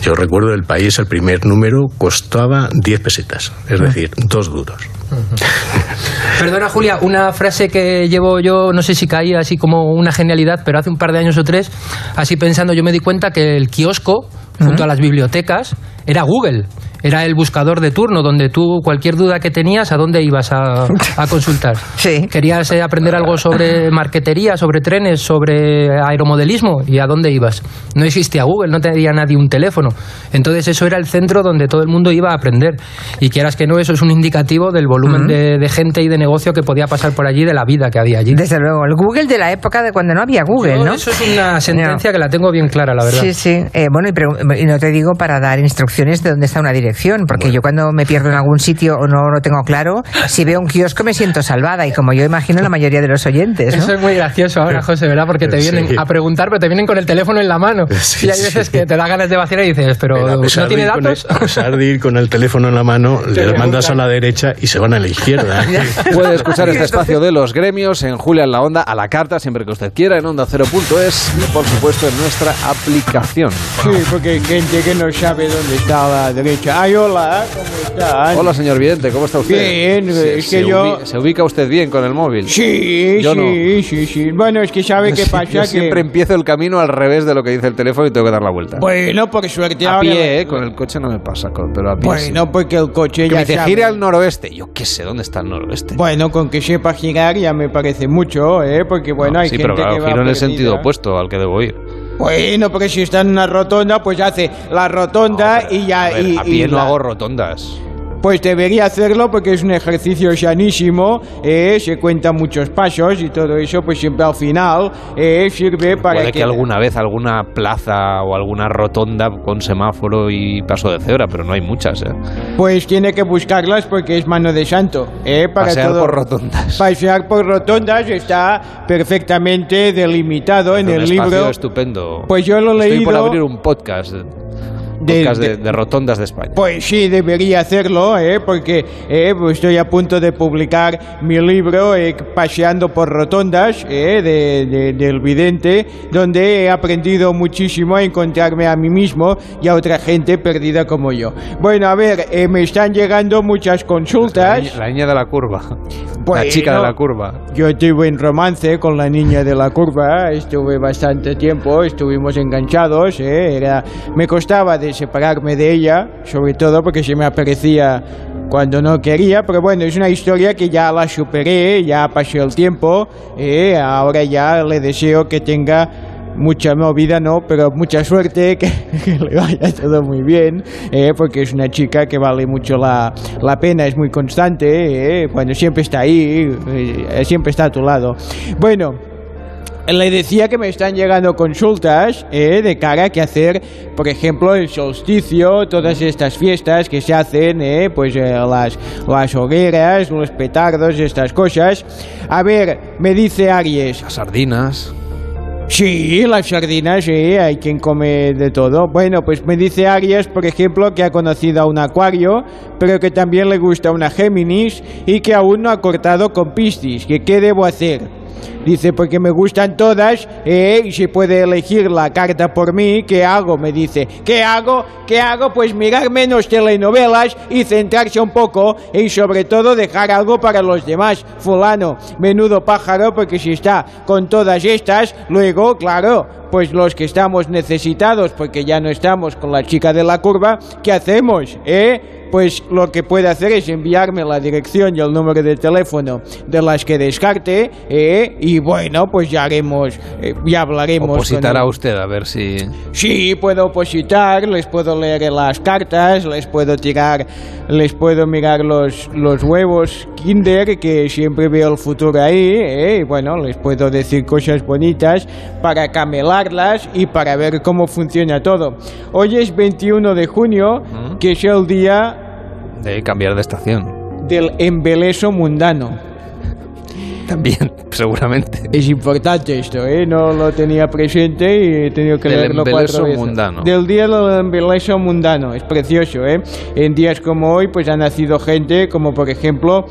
[SPEAKER 16] Yo recuerdo el país, el primer número costaba 10 pesetas, es decir, dos duros. *laughs*
[SPEAKER 17] Perdona, Julia, una frase que llevo yo, no sé si caía así como una genialidad, pero hace un par de años o tres, así pensando, yo me di cuenta que el kiosco, junto a las bibliotecas, era Google. Era el buscador de turno, donde tú, cualquier duda que tenías, ¿a dónde ibas a, a consultar? *laughs*
[SPEAKER 15] Sí.
[SPEAKER 17] Querías eh, aprender algo sobre marquetería, sobre trenes, sobre aeromodelismo, ¿y a dónde ibas? No existía Google, no tenía nadie un teléfono. Entonces eso era el centro donde todo el mundo iba a aprender. Y quieras que no, eso es un indicativo del volumen uh -huh. de, de, gente y de negocio que podía pasar por allí, de la vida que había allí.
[SPEAKER 15] Desde luego, el Google de la época de cuando no había Google,
[SPEAKER 17] Yo,
[SPEAKER 15] ¿no?
[SPEAKER 17] Eso es una sentencia no. que la tengo bien clara, la verdad.
[SPEAKER 15] Sí, sí. Eh, bueno, y, y, no te digo para dar instrucciones de dónde está una dirección, porque bueno. yo cuando me pierdo en algún sitio o no lo tengo claro, si veo un kiosco me siento salvada, y como yo imagino la mayoría de los oyentes. ¿no?
[SPEAKER 17] Eso es muy gracioso ahora, José, ¿verdad? Porque te vienen sí. a preguntar, pero te vienen con el teléfono en la mano. *laughs* Sí, y hay veces sí. que te da ganas de vaciar y dices, pero, ¿no tiene datos?
[SPEAKER 16] El, a pesar de ir con el teléfono en la mano, *laughs* le mandas a la derecha y se van a la izquierda. *laughs*
[SPEAKER 2] Puede escuchar este espacio de los gremios en Julia en la Onda, a la carta, siempre que usted quiera, en onda 0.es y, por supuesto, en nuestra aplicación.
[SPEAKER 4] Sí, porque gente que no sabe dónde está la derecha. Ay, hola, ¿cómo está?
[SPEAKER 2] Hola, señor Vidente, ¿cómo está usted?
[SPEAKER 4] Bien,
[SPEAKER 2] se,
[SPEAKER 4] es que
[SPEAKER 2] se
[SPEAKER 4] yo...
[SPEAKER 2] Ubica, ¿Se ubica usted bien con el móvil?
[SPEAKER 4] Sí,
[SPEAKER 2] yo
[SPEAKER 4] sí,
[SPEAKER 2] no.
[SPEAKER 4] sí, sí. Bueno, es que sabe qué pasa
[SPEAKER 2] yo
[SPEAKER 4] que...
[SPEAKER 2] siempre empiezo el camino al revés de lo que dice el teléfono y tengo que dar la vuelta.
[SPEAKER 4] Bueno, por suerte
[SPEAKER 2] a
[SPEAKER 4] ahora...
[SPEAKER 2] pie, ¿eh? Con el coche no me pasa, pero a pie
[SPEAKER 4] Bueno,
[SPEAKER 2] sí.
[SPEAKER 4] porque el coche
[SPEAKER 2] que
[SPEAKER 4] ya
[SPEAKER 2] me dice,
[SPEAKER 4] sabe.
[SPEAKER 2] gire al noroeste. Yo qué sé, ¿dónde está el noroeste?
[SPEAKER 4] Bueno, con que sepa girar ya me parece mucho, ¿eh? Porque bueno,
[SPEAKER 2] no,
[SPEAKER 4] hay
[SPEAKER 2] sí,
[SPEAKER 4] gente
[SPEAKER 2] pero claro,
[SPEAKER 4] que va
[SPEAKER 2] giro en el sentido opuesto al que debo ir.
[SPEAKER 4] Bueno, porque si está en una rotonda, pues hace la rotonda
[SPEAKER 2] No,
[SPEAKER 4] y ya...
[SPEAKER 2] a ver,
[SPEAKER 4] y,
[SPEAKER 2] a pie
[SPEAKER 4] y
[SPEAKER 2] no
[SPEAKER 4] la-
[SPEAKER 2] hago rotondas.
[SPEAKER 4] Pues debería hacerlo porque es un ejercicio sanísimo, eh, se cuentan muchos pasos y todo eso, pues siempre al final eh, sirve para
[SPEAKER 13] Puede que alguna vez alguna plaza o alguna rotonda con semáforo y paso de cebra, pero no hay muchas. ¿eh?
[SPEAKER 4] Pues tiene que buscarlas porque es mano de santo. ¿eh? Para
[SPEAKER 13] Pasear
[SPEAKER 4] todo.
[SPEAKER 13] por rotondas.
[SPEAKER 4] Pasear por rotondas está perfectamente delimitado en
[SPEAKER 13] un
[SPEAKER 4] el libro.
[SPEAKER 13] estupendo.
[SPEAKER 4] Pues yo lo he
[SPEAKER 13] Estoy
[SPEAKER 4] leído.
[SPEAKER 13] por abrir un podcast.
[SPEAKER 4] De-
[SPEAKER 13] podcast de,
[SPEAKER 4] de-
[SPEAKER 13] rotondas de España.
[SPEAKER 4] Pues sí, debería hacerlo, ¿eh? porque eh, pues estoy a punto de publicar mi libro eh, Paseando por Rotondas eh, de- de- del Vidente, donde he aprendido muchísimo a encontrarme a mí mismo y a otra gente perdida como yo. Bueno, a ver, eh, me están llegando muchas
[SPEAKER 13] La
[SPEAKER 4] consultas.
[SPEAKER 13] niña, la niña de la curva. la chica de la curva.
[SPEAKER 4] Yo tuve un romance con la niña de la curva, estuve bastante tiempo, estuvimos enganchados, ¿eh? Era, me costaba de separarme de ella, sobre todo porque se me aparecía cuando no quería, pero bueno, es una historia que ya la superé, ya pasó el tiempo, ¿eh? ahora ya le deseo que tenga mucha movida, no, pero mucha suerte, *laughs* que, que le vaya todo muy bien, eh, porque es una chica que vale mucho la, la pena, es muy constante, eh, siempre está ahí, eh, siempre está a tu lado. Bueno, le decía que me están llegando consultas eh, de cara a que hacer, por ejemplo, el solsticio, todas estas fiestas que se hacen, eh, pues eh, las, las hogueras, los petardos, estas cosas. A ver, me dice Aries.
[SPEAKER 13] Las sardinas.
[SPEAKER 4] Sí, las sardinas, sí, hay quien come de todo. Bueno, pues me dice Arias, por ejemplo, que ha conocido a un acuario, pero que también le gusta una Géminis y que aún no ha cortado con Piscis. ¿Que qué debo hacer? Dice, porque me gustan todas, eh, y se puede elegir la carta por mí, ¿qué hago? Me dice, ¿qué hago? ¿Qué hago? Pues mirar menos telenovelas y centrarse un poco y sobre todo dejar algo para los demás. Fulano, menudo pájaro, porque si está con todas estas, luego, claro, pues los que estamos necesitados, porque ya no estamos con la chica de la curva, ¿qué hacemos? ¿Eh? Pues lo que puede hacer es enviarme la dirección y el número de teléfono de las que descarte, ¿eh? y bueno, pues ya haremos, eh, ya hablaremos.
[SPEAKER 13] Opositará usted a ver si.
[SPEAKER 4] Sí, puedo opositar, les puedo leer las cartas, les puedo tirar, les puedo mirar los, los huevos Kinder, que siempre veo el futuro ahí, ¿eh? y bueno, les puedo decir cosas bonitas para camelarlas y para ver cómo funciona todo. Hoy es 21 de junio, que es el día
[SPEAKER 13] de cambiar de estación.
[SPEAKER 4] del embeleso mundano.
[SPEAKER 13] También, *laughs* seguramente.
[SPEAKER 4] Es importante esto, ¿eh? No lo tenía presente y he tenido que
[SPEAKER 13] Del
[SPEAKER 4] leerlo cuatro veces.
[SPEAKER 13] mundano.
[SPEAKER 4] Del día del embeleso mundano. Es precioso, ¿eh? En días como hoy, pues ha nacido gente como, por ejemplo,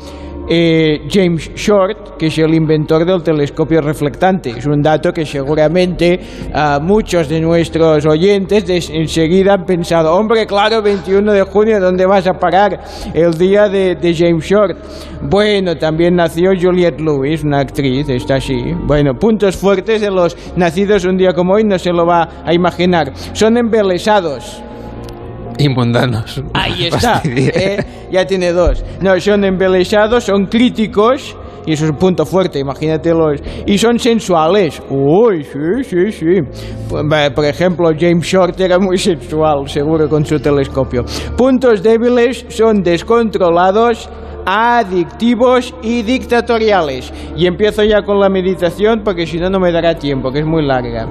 [SPEAKER 4] eh, James Short, que es el inventor del telescopio reflectante. Es un dato que seguramente a muchos de nuestros oyentes enseguida han pensado, hombre, claro, 21 de junio, ¿dónde vas a parar? El día de, de James Short. Bueno, también nació Juliette Lewis, una actriz, está así. Bueno, puntos fuertes de los nacidos un día como hoy, no se lo va a imaginar. Son embelesados.
[SPEAKER 13] Y mundanos.
[SPEAKER 4] Ahí *laughs* está. ¿eh? Ya tiene dos. No, son embelesados, son críticos. Y eso es un punto fuerte, imagínate los... Y son sensuales. Uy, sí, sí, sí. Por ejemplo, James Short era muy sensual, seguro, con su telescopio. Puntos débiles son descontrolados, adictivos y dictatoriales. Y empiezo ya con la meditación porque si no, no me dará tiempo, que es muy larga.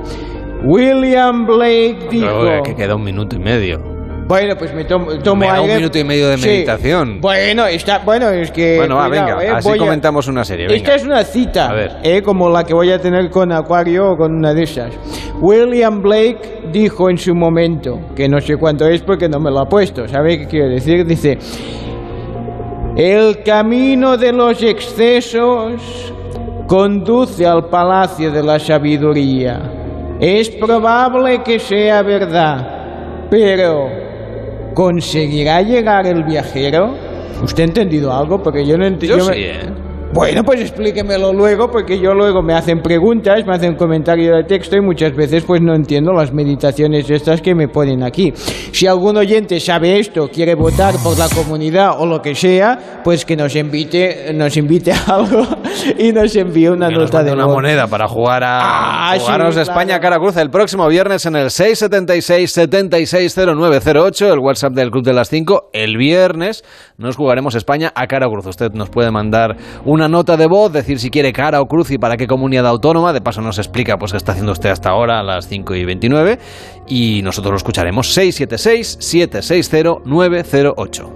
[SPEAKER 4] William Blake dijo...
[SPEAKER 13] Pero, que queda un minuto y medio.
[SPEAKER 4] Bueno, pues me tomo, tomo
[SPEAKER 13] Me da un minuto y medio de
[SPEAKER 4] Sí.
[SPEAKER 13] meditación.
[SPEAKER 4] Bueno, está, bueno, es que.
[SPEAKER 13] Bueno, va,
[SPEAKER 4] cuidado,
[SPEAKER 13] venga,
[SPEAKER 4] eh,
[SPEAKER 13] así
[SPEAKER 4] a-
[SPEAKER 13] comentamos una serie. venga.
[SPEAKER 4] Esta es una cita,
[SPEAKER 13] A ver.
[SPEAKER 4] eh, como la que voy a tener con Acuario o con una de esas. William Blake dijo en su momento, que no sé cuánto es porque no me lo ha puesto, ¿sabe qué quiero decir? Dice, el camino de los excesos conduce al palacio de la sabiduría. Es probable que sea verdad, pero ¿conseguirá llegar el viajero? ¿Usted ha entendido algo? Porque yo no entiendo.
[SPEAKER 13] Yo sí, ¿eh?
[SPEAKER 4] Bueno, pues explíquemelo luego, porque yo luego me hacen preguntas, me hacen comentario de texto y muchas veces pues no entiendo las meditaciones estas que me ponen aquí. Si algún oyente sabe esto, quiere votar por la comunidad o lo que sea, pues que nos invite, nos invite a *laughs* algo y nos envíe una
[SPEAKER 13] nos
[SPEAKER 4] nota de
[SPEAKER 13] una
[SPEAKER 4] voz.
[SPEAKER 13] moneda para jugar a...
[SPEAKER 4] Ah, sí,
[SPEAKER 2] Jugaros
[SPEAKER 4] claro.
[SPEAKER 2] España cara cruz el próximo viernes en el 676 760908, el WhatsApp del Club de las 5. El viernes nos jugaremos España a cara cruz. Usted nos puede mandar una nota de voz, decir si quiere cara o cruz y para qué comunidad autónoma. De paso nos explica pues qué está haciendo usted hasta ahora a las 5 y 29 y nosotros lo escucharemos 676 760 908.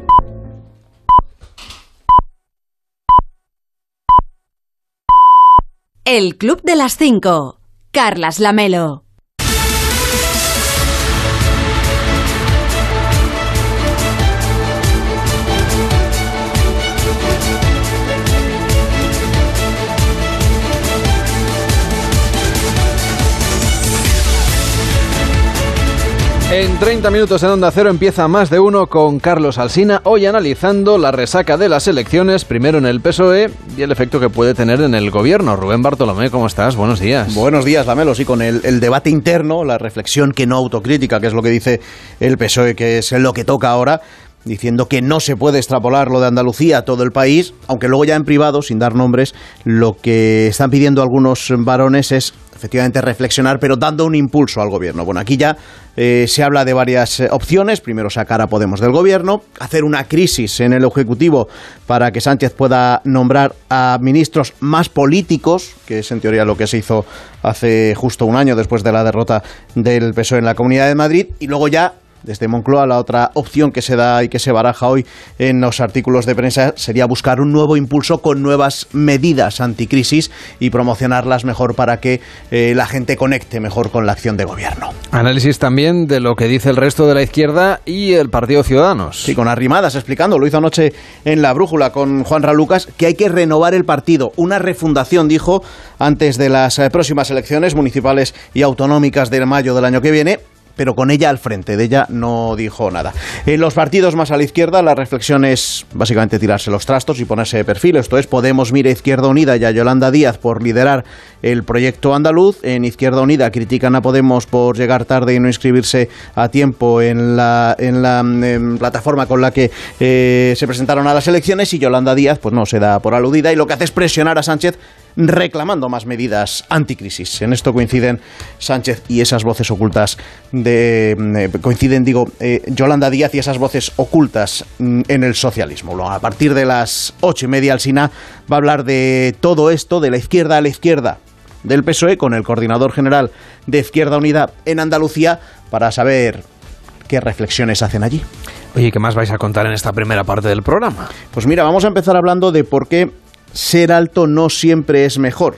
[SPEAKER 1] El Club de las 5. Carlas Lamelo.
[SPEAKER 2] En 30 minutos en Onda Cero empieza más de uno con Carlos Alsina, hoy analizando la resaca de las elecciones, primero en el PSOE y el efecto que puede tener en el gobierno. Rubén Bartolomé, ¿cómo estás? Buenos días.
[SPEAKER 18] Buenos días, Lamelo. Sí, con el, el debate interno, la reflexión que no autocrítica, que es lo que dice el PSOE, que es lo que toca ahora, diciendo que no se puede extrapolar lo de Andalucía a todo el país, aunque luego ya en privado, sin dar nombres, lo que están pidiendo algunos varones es efectivamente reflexionar, pero dando un impulso al gobierno. Bueno, aquí ya eh, se habla de varias eh, opciones. Primero, sacar a Podemos del gobierno, hacer una crisis en el Ejecutivo para que Sánchez pueda nombrar a ministros más políticos, que es en teoría lo que se hizo hace justo un año después de la derrota del PSOE en la Comunidad de Madrid, y luego ya desde Moncloa, la otra opción que se da y que se baraja hoy en los artículos de prensa sería buscar un nuevo impulso con nuevas medidas anticrisis y promocionarlas mejor para que eh, la gente conecte mejor con la acción de gobierno.
[SPEAKER 2] Análisis también de lo que dice el resto de la izquierda y el Partido Ciudadanos.
[SPEAKER 18] Sí, con arrimadas explicando, lo hizo anoche en La Brújula con Juan Ralucas, que hay que renovar el partido. Una refundación, dijo, antes de las eh, próximas elecciones municipales y autonómicas del mayo del año que viene pero con ella al frente, de ella no dijo nada. En los partidos más a la izquierda, la reflexión es básicamente tirarse los trastos y ponerse de perfil. Esto es, Podemos mira Izquierda Unida y a Yolanda Díaz por liderar el proyecto andaluz. En Izquierda Unida critican a Podemos por llegar tarde y no inscribirse a tiempo en la, en la em, plataforma con la que eh, se presentaron a las elecciones y Yolanda Díaz pues no se da por aludida y lo que hace es presionar a Sánchez reclamando más medidas anticrisis. En esto coinciden Sánchez y esas voces ocultas de eh, coinciden, digo, eh, Yolanda Díaz y esas voces ocultas mm, en el socialismo. A partir de las ocho y media, Alsina va a hablar de todo esto, de la izquierda a la izquierda del PSOE, con el coordinador general de Izquierda Unida en Andalucía, para saber qué reflexiones hacen allí.
[SPEAKER 2] Oye, ¿qué más vais a contar en esta primera parte del programa?
[SPEAKER 18] Pues mira, vamos a empezar hablando de por qué ser alto no siempre es mejor.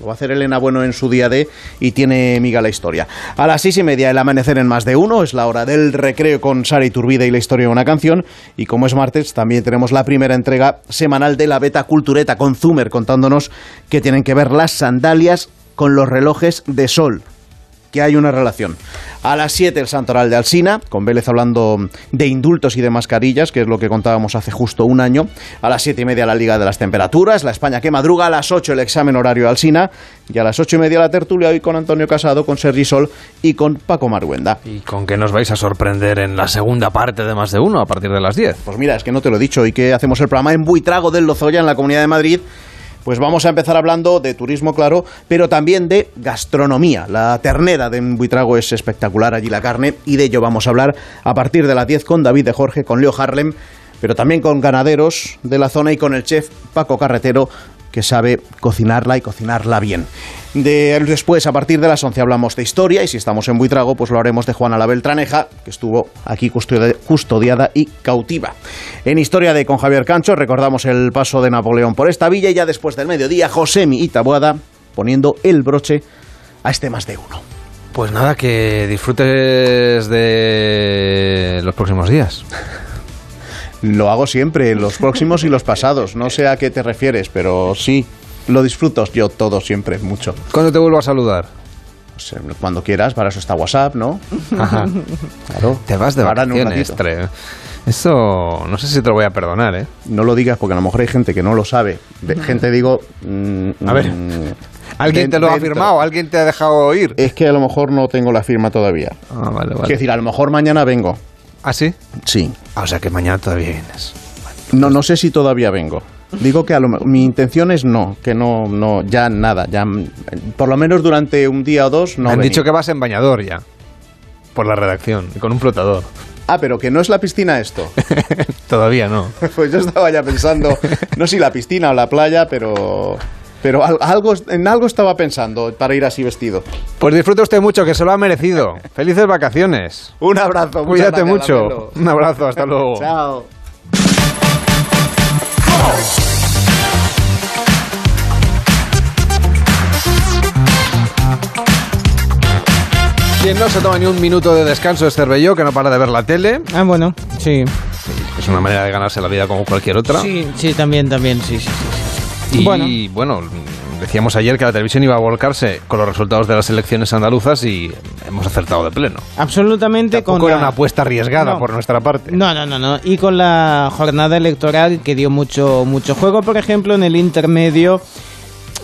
[SPEAKER 18] Lo va a hacer Elena Bueno en su día de y tiene miga la historia. A las seis y media el amanecer en más de uno, es la hora del recreo con Sara Iturbide y la historia de una canción. Y como es martes, también tenemos la primera entrega semanal de la Beta Cultureta con Zumer contándonos que tienen que ver las sandalias con los relojes de sol que hay una relación. A las 7 el Santoral de Alsina, con Vélez hablando de indultos y de mascarillas, que es lo que contábamos hace justo un año. A las 7 y media la Liga de las Temperaturas, la España que madruga. A las 8 el examen horario de Alsina. Y a las 8 y media la tertulia hoy con Antonio Casado, con Sergi Sol y con Paco Marguenda.
[SPEAKER 2] ¿Y con qué nos vais a sorprender en la segunda parte de más de uno a partir de las 10?
[SPEAKER 18] Pues mira, es que no te lo he dicho. Hoy que hacemos el programa en Buitrago del Lozoya, en la Comunidad de Madrid. Pues vamos a empezar hablando de turismo, claro, pero también de gastronomía. La ternera de Buitrago es espectacular, allí la carne, y de ello vamos a hablar a partir de las 10 con David de Jorge, con Leo Harlem, pero también con ganaderos de la zona y con el chef Paco Carretero, que sabe cocinarla y cocinarla bien. De, después, a partir de las 11, hablamos de historia y si estamos en Buitrago, pues lo haremos de Juana la Beltraneja, que estuvo aquí custodi- custodiada y cautiva. En Historia de con Javier Cancho recordamos el paso de Napoleón por esta villa y ya después del mediodía, Josemi y Taboada poniendo el broche a este más de uno.
[SPEAKER 2] Pues nada, que disfrutes de los próximos días. *laughs*
[SPEAKER 18] Lo hago siempre, los próximos y los pasados. No sé a qué te refieres, pero sí, lo disfruto yo todo siempre, mucho.
[SPEAKER 2] ¿Cuándo te vuelvo a saludar?
[SPEAKER 18] Pues, eh, cuando quieras, para eso está WhatsApp, ¿no?
[SPEAKER 2] Ajá.
[SPEAKER 18] Claro.
[SPEAKER 2] Te vas de
[SPEAKER 18] Ahora en un
[SPEAKER 2] vacaciones. Eso no sé si te lo voy a perdonar, ¿eh?
[SPEAKER 18] No lo digas porque a lo mejor hay gente que no lo sabe. De- gente, digo... mm,
[SPEAKER 2] A ver,
[SPEAKER 18] mm, *laughs*
[SPEAKER 2] ¿Alguien te lo ha firmado? ¿Alguien te ha dejado oír?
[SPEAKER 18] Es que a lo mejor no tengo la firma todavía.
[SPEAKER 2] Ah, vale, vale.
[SPEAKER 18] Es decir, a lo mejor mañana vengo.
[SPEAKER 2] ¿Ah, sí?
[SPEAKER 18] Sí.
[SPEAKER 2] Ah, o sea que mañana todavía vienes.
[SPEAKER 18] No, no sé si todavía vengo. Digo que a lo mi intención es no, que no, no, ya nada, ya por lo menos durante un día o dos no.
[SPEAKER 2] Me han
[SPEAKER 18] venir.
[SPEAKER 2] dicho que vas en bañador ya. Por la redacción, con un flotador.
[SPEAKER 18] Ah, pero que no es la piscina esto. *laughs*
[SPEAKER 2] Todavía no. *laughs*
[SPEAKER 18] pues yo estaba ya pensando, no sé si la piscina o la playa, pero, pero al- algo, en algo estaba pensando para ir así vestido.
[SPEAKER 2] Pues disfrute usted mucho, que se lo ha merecido. *laughs* Felices vacaciones.
[SPEAKER 18] Un abrazo. muchas
[SPEAKER 2] Cuídate
[SPEAKER 18] gracias,
[SPEAKER 2] mucho. Un abrazo, hasta luego.
[SPEAKER 18] Chao.
[SPEAKER 2] Quien no se toma ni un minuto de descanso es Cervelló, que no para de ver la tele.
[SPEAKER 4] Ah, bueno, sí.
[SPEAKER 2] Es una manera de ganarse la vida como cualquier otra.
[SPEAKER 4] Sí, sí, también, también, sí, sí. sí, sí.
[SPEAKER 2] Y
[SPEAKER 4] Bueno.
[SPEAKER 2] bueno. decíamos ayer que la televisión iba a volcarse con los resultados de las elecciones andaluzas y hemos acertado de pleno.
[SPEAKER 4] Absolutamente
[SPEAKER 2] Tampoco
[SPEAKER 4] con
[SPEAKER 2] era
[SPEAKER 4] la-
[SPEAKER 2] una apuesta arriesgada
[SPEAKER 4] No.
[SPEAKER 2] por nuestra parte.
[SPEAKER 4] No, no, no, no. Y con la jornada electoral que dio mucho, mucho juego, por ejemplo, en el intermedio.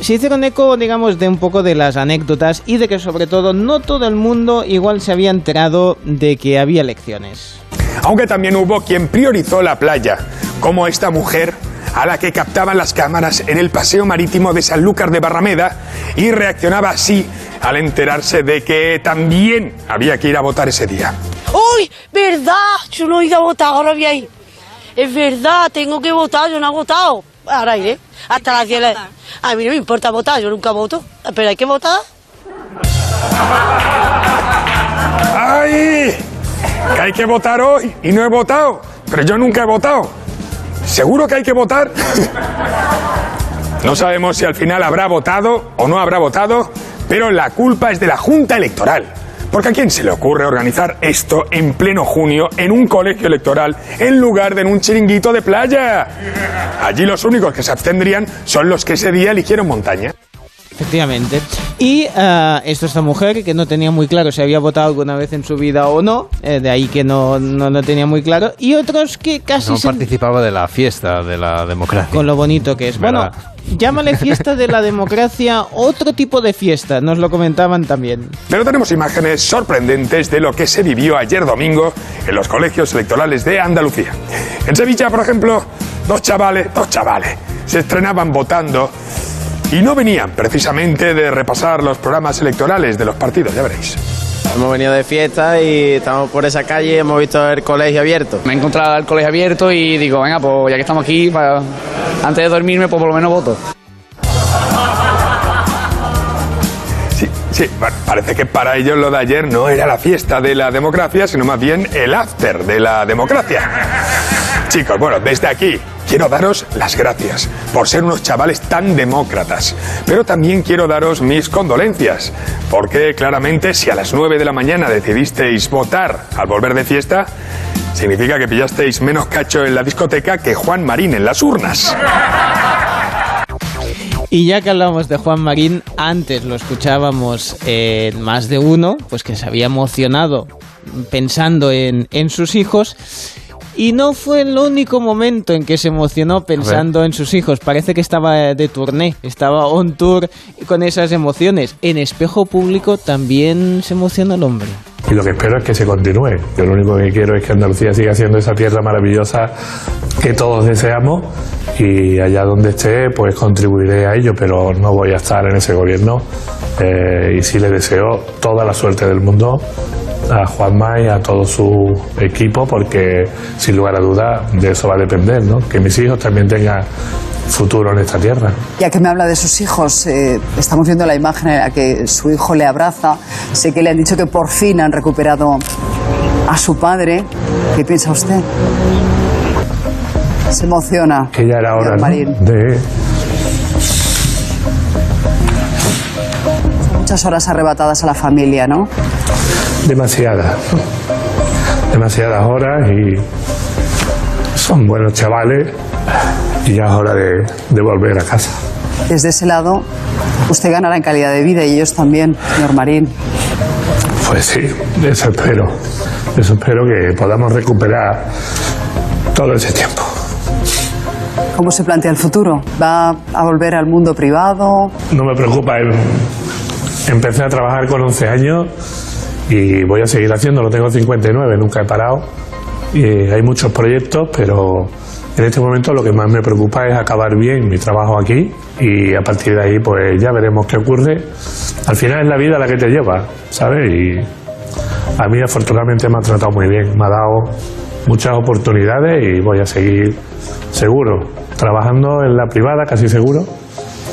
[SPEAKER 4] Se hicieron eco, digamos, de un poco de las anécdotas y de que sobre todo no todo el mundo igual se había enterado de que había elecciones.
[SPEAKER 19] Aunque también hubo quien priorizó la playa, como esta mujer a la que captaban las cámaras en el paseo marítimo de Sanlúcar de Barrameda y reaccionaba así al enterarse de que también había que ir a votar ese día.
[SPEAKER 20] ¡Uy! ¿Verdad? Yo no he ido a votar, ahora voy a ir. Es verdad, tengo que votar, yo no he votado. Ahora iré. Hasta las 10. de la- A mí no me importa votar, yo nunca voto. Pero hay que votar.
[SPEAKER 19] ¡Ay! Que hay que votar hoy y no he votado. Pero yo nunca he votado. ¿Seguro que hay que votar? No sabemos si al final habrá votado o no habrá votado, pero la culpa es de la Junta Electoral. Porque a quién se le ocurre organizar esto en pleno junio en un colegio electoral en lugar de en un chiringuito de playa. Allí los únicos que se abstendrían son los que ese día eligieron montaña.
[SPEAKER 4] Efectivamente. Y ah, esto esta mujer que no tenía muy claro si había votado alguna vez en su vida o no, eh, de ahí que no, no lo tenía muy claro. Y otros que casi
[SPEAKER 2] No
[SPEAKER 4] se-
[SPEAKER 2] participaba de la fiesta de la democracia.
[SPEAKER 4] con lo bonito que es. Bueno, llámale *laughs* fiesta de la democracia, otro tipo de fiesta, nos lo comentaban también.
[SPEAKER 19] Pero tenemos imágenes sorprendentes de lo que se vivió ayer domingo en los colegios electorales de Andalucía. En Sevilla, por ejemplo, dos chavales, dos chavales, se estrenaban votando y no venían precisamente de repasar los programas electorales de los partidos, ya veréis.
[SPEAKER 21] Hemos venido de fiesta y estamos por esa calle, hemos visto el colegio abierto. Me he encontrado el colegio abierto y digo, venga, pues ya que estamos aquí, para- antes de dormirme, pues por lo menos voto.
[SPEAKER 19] Sí, sí, pa- parece que para ellos lo de ayer no era la fiesta de la democracia, sino más bien el after de la democracia. Chicos, bueno, desde aquí quiero daros las gracias por ser unos chavales tan demócratas, pero también quiero daros mis condolencias, porque claramente si a las 9 de la mañana decidisteis votar al volver de fiesta, significa que pillasteis menos cacho en la discoteca que Juan Marín en las urnas.
[SPEAKER 4] Y ya que hablamos de Juan Marín, antes lo escuchábamos más de uno, pues que se había emocionado pensando en, en sus hijos. Y no fue el único momento en que se emocionó pensando en sus hijos. Parece que estaba de tourné, estaba on tour con esas emociones. En espejo público también se emocionó el hombre.
[SPEAKER 22] Y lo que espero es que se continúe. Yo lo único que quiero es que Andalucía siga siendo esa tierra maravillosa que todos deseamos y allá donde esté pues contribuiré a ello, pero no voy a estar en ese gobierno eh, y sí le deseo toda la suerte del mundo a Juanma y a todo su equipo porque sin lugar a dudas de eso va a depender, ¿no? que mis hijos también tengan futuro en esta tierra.
[SPEAKER 23] Ya que me habla de sus hijos, eh, estamos viendo la imagen en la que su hijo le abraza. Sé que le han dicho que por fin han recuperado a su padre. ¿Qué piensa usted? Se emociona.
[SPEAKER 22] Que ya era hora de
[SPEAKER 23] Muchas horas arrebatadas a la familia, ¿no?
[SPEAKER 22] Demasiadas, demasiadas horas y son buenos chavales y ya es hora de, de volver a casa.
[SPEAKER 23] Desde ese lado, usted ganará en calidad de vida y ellos también, señor Marín.
[SPEAKER 22] Pues sí, eso espero. Eso espero que podamos recuperar todo ese tiempo.
[SPEAKER 23] ¿Cómo se plantea el futuro? ¿Va a volver al mundo privado?
[SPEAKER 22] No me preocupa. em- Empecé a trabajar con 11 años y voy a seguir haciéndolo. Tengo 59, nunca he parado. Y hay muchos proyectos, pero en este momento lo que más me preocupa es acabar bien mi trabajo aquí y a partir de ahí pues ya veremos qué ocurre. Al final es la vida la que te lleva, ¿sabes? Y a mí afortunadamente me ha tratado muy bien, me ha dado muchas oportunidades y voy a seguir seguro, trabajando en la privada casi seguro,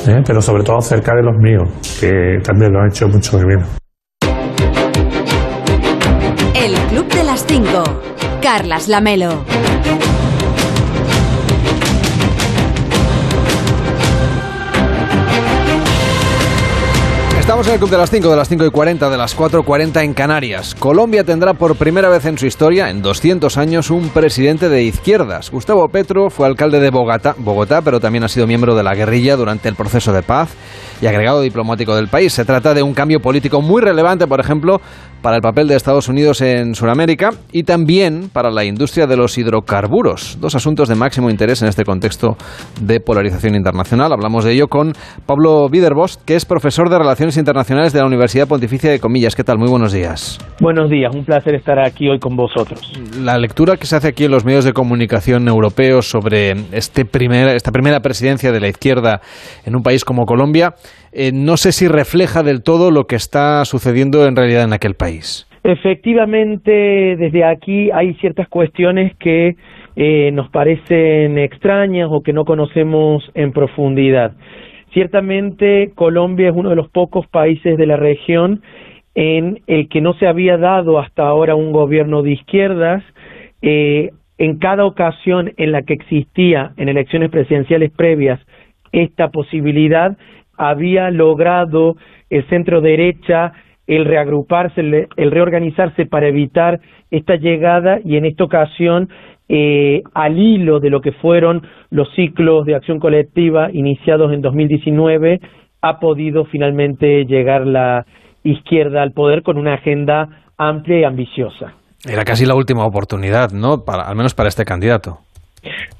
[SPEAKER 22] ¿eh? pero sobre todo cerca de los míos, que también lo han hecho mucho de menos.
[SPEAKER 1] El Club de las 5. Carlas Lamelo.
[SPEAKER 2] Estamos en el Club de las 5, de las 5 y 40, de las 4.40 en Canarias. Colombia tendrá por primera vez en su historia, en 200 años, un presidente de izquierdas. Gustavo Petro fue alcalde de Bogotá, Bogotá, pero también ha sido miembro de la guerrilla durante el proceso de paz y agregado diplomático del país. Se trata de un cambio político muy relevante, por ejemplo, para el papel de Estados Unidos en Sudamérica y también para la industria de los hidrocarburos. Dos asuntos de máximo interés en este contexto de polarización internacional. Hablamos de ello con Pablo Widerbost, que es profesor de Relaciones Internacionales de la Universidad Pontificia de Comillas. ¿Qué tal? Muy buenos días.
[SPEAKER 24] Buenos días, un placer estar aquí hoy con vosotros.
[SPEAKER 2] La lectura que se hace aquí en los medios de comunicación europeos sobre este primer, esta primera presidencia de la izquierda en un país como Colombia, eh, no sé si refleja del todo lo que está sucediendo en realidad en aquel país.
[SPEAKER 24] Efectivamente, desde aquí hay ciertas cuestiones que eh, nos parecen extrañas o que no conocemos en profundidad. Ciertamente, Colombia es uno de los pocos países de la región en el que no se había dado hasta ahora un gobierno de izquierdas. Eh, en cada ocasión en la que existía en elecciones presidenciales previas esta posibilidad, había logrado el centro derecha el reagruparse, el, reorganizarse para evitar esta llegada y en esta ocasión eh, al hilo de lo que fueron los ciclos de acción colectiva iniciados en 2019 ha podido finalmente llegar la izquierda al poder con una agenda amplia y ambiciosa.
[SPEAKER 2] Era casi la última oportunidad, ¿no? Para, al menos para este candidato.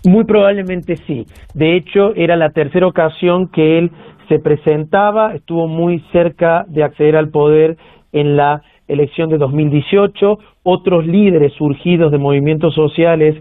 [SPEAKER 24] Muy probablemente sí. De hecho, era la tercera ocasión que él se presentaba, estuvo muy cerca de acceder al poder en la elección de 2018. Otros líderes surgidos de movimientos sociales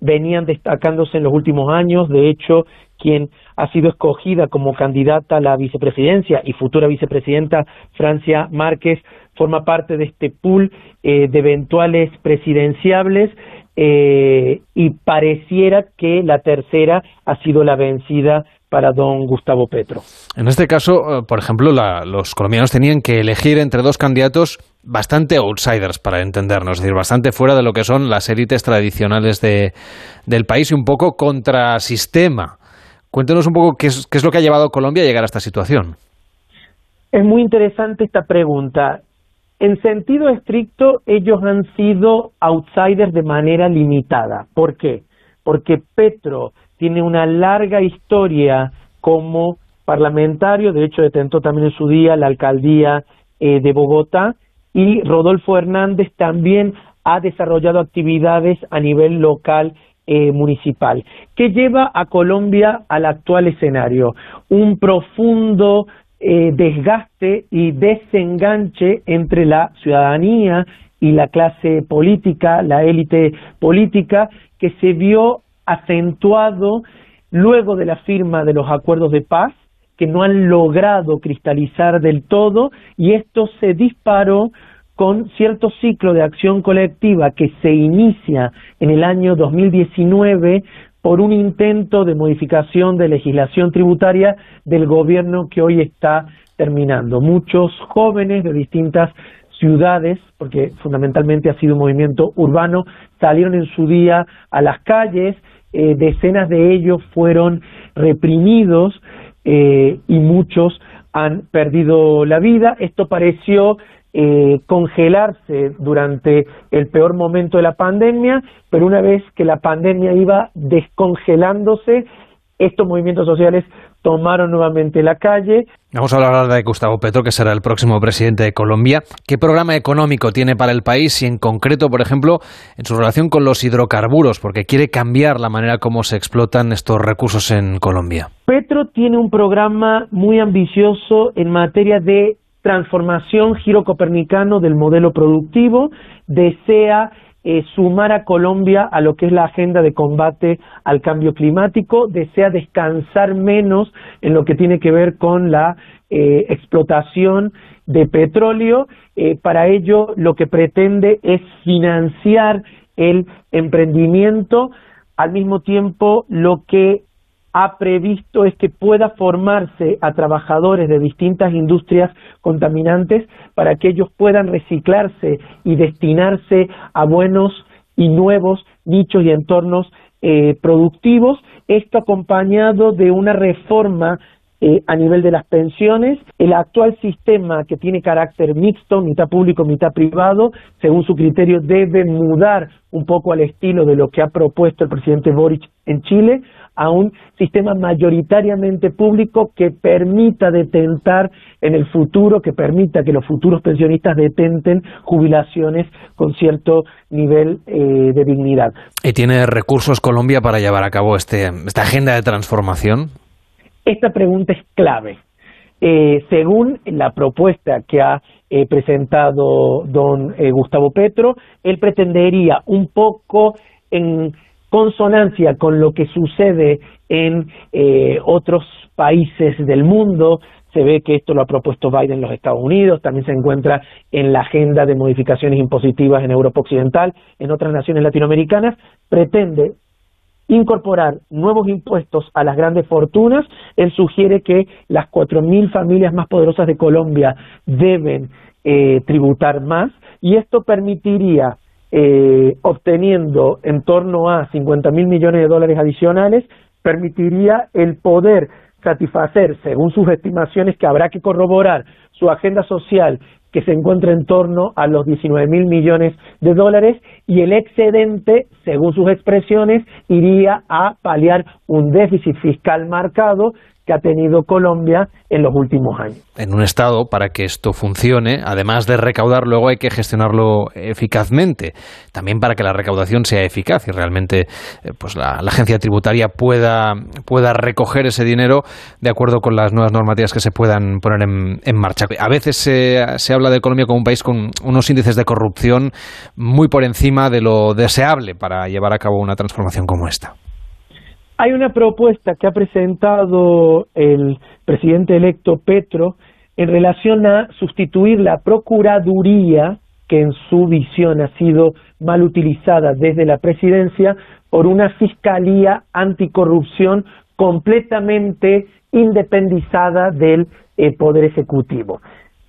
[SPEAKER 24] venían destacándose en los últimos años. De hecho, quien ha sido escogida como candidata a la vicepresidencia y futura vicepresidenta, Francia Márquez, forma parte de este pool eh, de eventuales presidenciables eh, y pareciera que la tercera ha sido la vencida para don Gustavo Petro.
[SPEAKER 2] En este caso, eh, por ejemplo, la, los colombianos tenían que elegir entre dos candidatos bastante outsiders, para entendernos, es decir, bastante fuera de lo que son las élites tradicionales de, del país y un poco contrasistema. Cuéntenos un poco qué es, qué es lo que ha llevado a Colombia a llegar a esta situación.
[SPEAKER 24] Es muy interesante esta pregunta. En sentido estricto, ellos han sido outsiders de manera limitada. ¿Por qué? Porque Petro tiene una larga historia como parlamentario, de hecho detentó también en su día la alcaldía eh, de Bogotá, y Rodolfo Hernández también ha desarrollado actividades a nivel local eh, municipal, que lleva a Colombia al actual escenario, un profundo eh, desgaste y desenganche entre la ciudadanía y la clase política, la élite política, que se vio acentuado luego de la firma de los acuerdos de paz, que no han logrado cristalizar del todo, y esto se disparó con cierto ciclo de acción colectiva que se inicia en el año 2019 por un intento de modificación de legislación tributaria del gobierno que hoy está terminando. Muchos jóvenes de distintas ciudades, porque fundamentalmente ha sido un movimiento urbano, salieron en su día a las calles, eh, decenas de ellos fueron reprimidos eh, y muchos han perdido la vida. Esto pareció eh, congelarse durante el peor momento de la pandemia, pero una vez que la pandemia iba descongelándose, estos movimientos sociales tomaron nuevamente la calle.
[SPEAKER 2] Vamos a hablar ahora de Gustavo Petro, que será el próximo presidente de Colombia. ¿Qué programa económico tiene para el país y en concreto, por ejemplo, en su relación con los hidrocarburos? Porque quiere cambiar la manera como se explotan estos recursos en Colombia.
[SPEAKER 24] Petro tiene un programa muy ambicioso en materia de transformación giro copernicano del modelo productivo, desea eh, sumar a Colombia a lo que es la agenda de combate al cambio climático, desea descansar menos en lo que tiene que ver con la eh, explotación de petróleo. Eh, para ello, lo que pretende es financiar el emprendimiento, al mismo tiempo lo que ha previsto es que pueda formarse a trabajadores de distintas industrias contaminantes para que ellos puedan reciclarse y destinarse a buenos y nuevos nichos y entornos eh, productivos, esto acompañado de una reforma eh, a nivel de las pensiones. El actual sistema que tiene carácter mixto, mitad público, mitad privado, según su criterio debe mudar un poco al estilo de lo que ha propuesto el presidente Boric en Chile, a un sistema mayoritariamente público que permita detentar en el futuro, que permita que los futuros pensionistas detenten jubilaciones con cierto nivel eh, de dignidad.
[SPEAKER 2] ¿Y tiene recursos Colombia para llevar a cabo este, esta agenda de transformación?
[SPEAKER 24] Esta pregunta es clave. Eh, según la propuesta que ha eh, presentado don Gustavo Petro, él pretendería un poco en consonancia con lo que sucede en eh, otros países del mundo. Se ve que esto lo ha propuesto Biden en los Estados Unidos, también se encuentra en la agenda de modificaciones impositivas en Europa Occidental, en otras naciones latinoamericanas, pretende incorporar nuevos impuestos a las grandes fortunas. Él sugiere que las 4.000 familias más poderosas de Colombia deben eh, tributar más y esto permitiría eh, obteniendo en torno a 50 mil millones de dólares adicionales, permitiría el poder satisfacer, según sus estimaciones, que habrá que corroborar su agenda social que se encuentra en torno a los 19 mil millones de dólares y el excedente, según sus expresiones, iría a paliar un déficit fiscal marcado que ha tenido Colombia en los últimos años.
[SPEAKER 2] En un Estado, para que esto funcione, además de recaudar, luego hay que gestionarlo eficazmente. También para que la recaudación sea eficaz y realmente eh, pues la, agencia tributaria pueda, pueda recoger ese dinero de acuerdo con las nuevas normativas que se puedan poner en, en marcha. A veces se, se habla de Colombia como un país con unos índices de corrupción muy por encima de lo deseable para llevar a cabo una transformación como esta.
[SPEAKER 24] Hay una propuesta que ha presentado el presidente electo Petro en relación a sustituir la Procuraduría, que en su visión ha sido mal utilizada desde la presidencia, por una Fiscalía anticorrupción completamente independizada del eh, Poder Ejecutivo.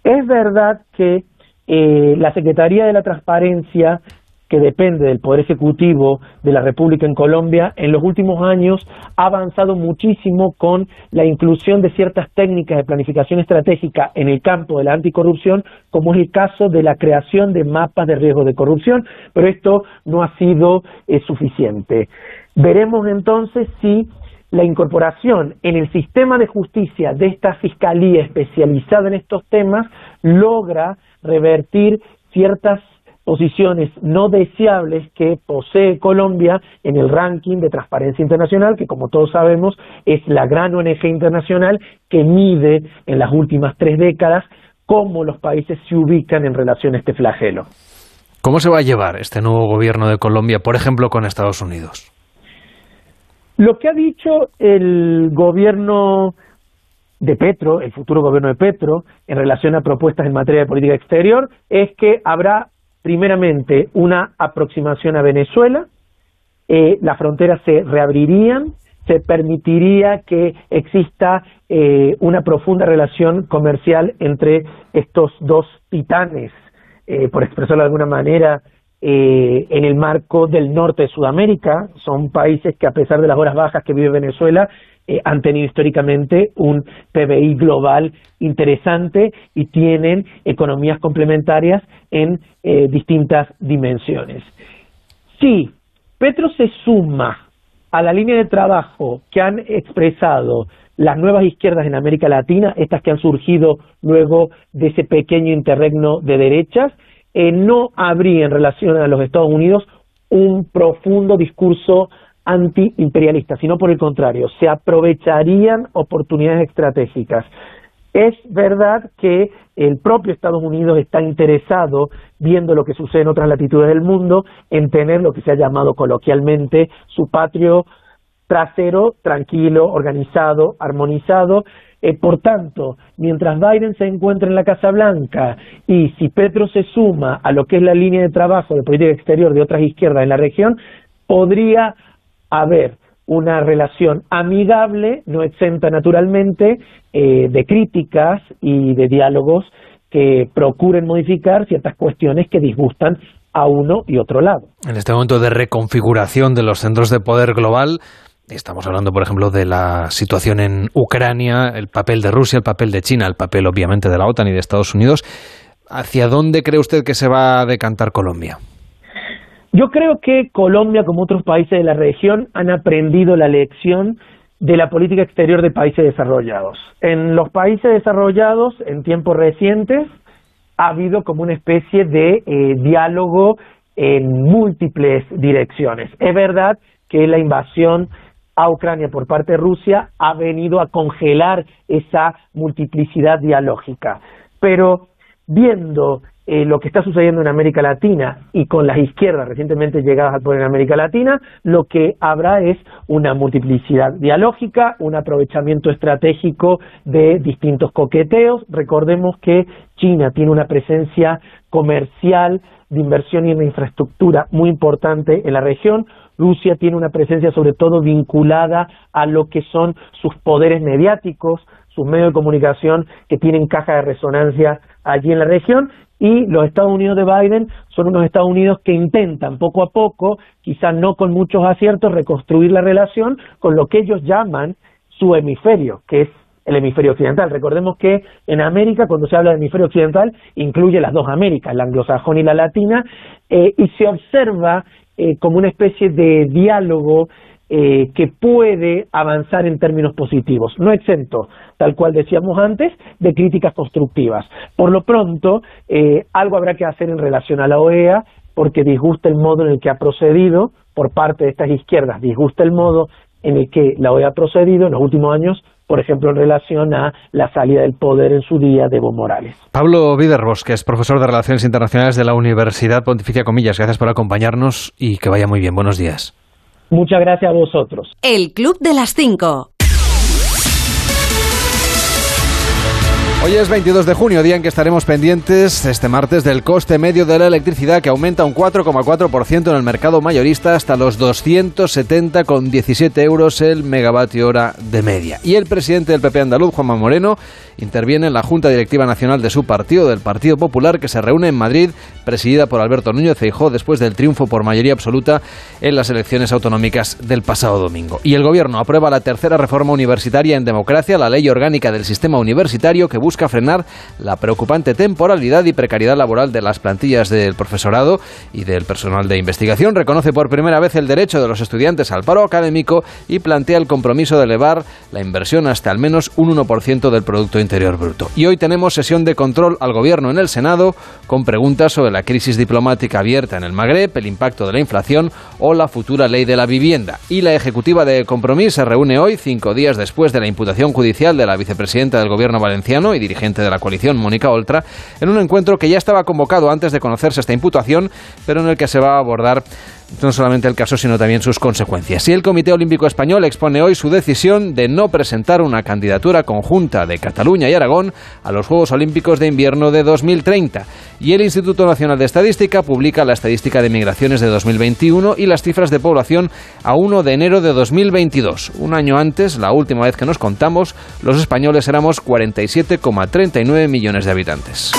[SPEAKER 24] Es verdad que eh, la Secretaría de la Transparencia que depende del Poder Ejecutivo de la República en Colombia, en los últimos años ha avanzado muchísimo con la inclusión de ciertas técnicas de planificación estratégica en el campo de la anticorrupción, como es el caso de la creación de mapas de riesgo de corrupción, pero esto no ha sido eh, suficiente. Veremos entonces si la incorporación en el sistema de justicia de esta fiscalía especializada en estos temas logra revertir ciertas posiciones no deseables que posee Colombia en el ranking de Transparencia Internacional, que como todos sabemos es la gran ONG internacional que mide en las últimas tres décadas cómo los países se ubican en relación a este flagelo.
[SPEAKER 2] ¿Cómo se va a llevar este nuevo gobierno de Colombia, por ejemplo, con Estados Unidos?
[SPEAKER 24] Lo que ha dicho el gobierno de Petro, el futuro gobierno de Petro, en relación a propuestas en materia de política exterior, es que habrá primeramente una aproximación a Venezuela, eh, las fronteras se reabrirían, se permitiría que exista eh, una profunda relación comercial entre estos dos titanes, eh, por expresarlo de alguna manera, en el marco del norte de Sudamérica. Son países que a pesar de las horas bajas que vive Venezuela, eh, han tenido históricamente un PBI global interesante y tienen economías complementarias en eh, distintas dimensiones. Si Petro se suma a la línea de trabajo que han expresado las nuevas izquierdas en América Latina, estas que han surgido luego de ese pequeño interregno de derechas, eh, no habría en relación a los Estados Unidos un profundo discurso antiimperialista, sino por el contrario, se aprovecharían oportunidades estratégicas. Es verdad que el propio Estados Unidos está interesado, viendo lo que sucede en otras latitudes del mundo, en tener lo que se ha llamado coloquialmente su patrio trasero tranquilo, organizado, armonizado. Eh, por tanto, mientras Biden se encuentra en la Casa Blanca y si Petro se suma a lo que es la línea de trabajo de política exterior de otras izquierdas en la región, podría haber una relación amigable, no exenta naturalmente eh, de críticas y de diálogos que procuren modificar ciertas cuestiones que disgustan a uno y otro lado.
[SPEAKER 2] En este momento de reconfiguración de los centros de poder global, Estamos hablando, por ejemplo, de la situación en Ucrania, el papel de Rusia, el papel de China, el papel obviamente de la OTAN y de Estados Unidos. ¿Hacia dónde cree usted que se va a decantar Colombia?
[SPEAKER 24] Yo creo que Colombia, como otros países de la región, han aprendido la lección de la política exterior de países desarrollados. En los países desarrollados, en tiempos recientes, ha habido como una especie de eh, diálogo en múltiples direcciones. Es verdad que la invasión a Ucrania por parte de Rusia ha venido a congelar esa multiplicidad dialógica. Pero viendo eh, lo que está sucediendo en América Latina y con las izquierdas recientemente llegadas al poder en América Latina, lo que habrá es una multiplicidad dialógica, un aprovechamiento estratégico de distintos coqueteos. Recordemos que China tiene una presencia comercial de inversión y en infraestructura muy importante en la región, Rusia tiene una presencia sobre todo vinculada a lo que son sus poderes mediáticos, sus medios de comunicación que tienen caja de resonancia allí en la región y los Estados Unidos de Biden son unos Estados Unidos que intentan poco a poco, quizás no con muchos aciertos, reconstruir la relación con lo que ellos llaman su hemisferio, que es el hemisferio occidental. Recordemos que en América, cuando se habla de hemisferio occidental, incluye las dos Américas, la anglosajón y la latina, eh, y se observa eh, como una especie de diálogo eh, que puede avanzar en términos positivos, no exento, tal cual decíamos antes, de críticas constructivas. Por lo pronto, eh, algo habrá que hacer en relación a la OEA, porque disgusta el modo en el que ha procedido por parte de estas izquierdas, disgusta el modo en el que la OEA ha procedido en los últimos años por ejemplo, en relación a la salida del poder en su día de Evo Morales.
[SPEAKER 2] Pablo Viderbos, que es profesor de Relaciones Internacionales de la Universidad Pontificia Comillas, gracias por acompañarnos y que vaya muy bien. Buenos días.
[SPEAKER 24] Muchas gracias a vosotros.
[SPEAKER 1] El Club de las Cinco.
[SPEAKER 2] Hoy es 22 de junio, día en que estaremos pendientes este martes del coste medio de la electricidad que aumenta un 4,4% en el mercado mayorista hasta los 270,17 euros el megavatio hora de media. Y el presidente del PP andaluz, Juanma Moreno, interviene en la Junta Directiva Nacional de su partido, del Partido Popular, que se reúne en Madrid, presidida por Alberto Núñez Feijóo después del triunfo por mayoría absoluta en las elecciones autonómicas del pasado domingo. Y el gobierno aprueba la tercera reforma universitaria en democracia, la ley orgánica del sistema universitario que busca frenar la preocupante temporalidad y precariedad laboral de las plantillas del profesorado y del personal de investigación. Reconoce por primera vez el derecho de los estudiantes al paro académico y plantea el compromiso de elevar la inversión hasta al menos un 1% del Producto Interior Bruto. Y hoy tenemos sesión de control al Gobierno en el Senado con preguntas sobre la crisis diplomática abierta en el Magreb, el impacto de la inflación o la futura ley de la vivienda. Y la Ejecutiva de Compromís se reúne hoy, cinco días después de la imputación judicial de la vicepresidenta del Gobierno valenciano y dirigente de la coalición, Mónica Oltra, en un encuentro que ya estaba convocado antes de conocerse esta imputación, pero en el que se va a abordar no solamente el caso, sino también sus consecuencias. Y el Comité Olímpico Español expone hoy su decisión de no presentar una candidatura conjunta de Cataluña y Aragón a los Juegos Olímpicos de Invierno de 2030. Y el Instituto Nacional de Estadística publica la estadística de migraciones de 2021 y las cifras de población a 1 de enero de 2022. Un año antes, la última vez que nos contamos, los españoles éramos 47,39 millones de habitantes.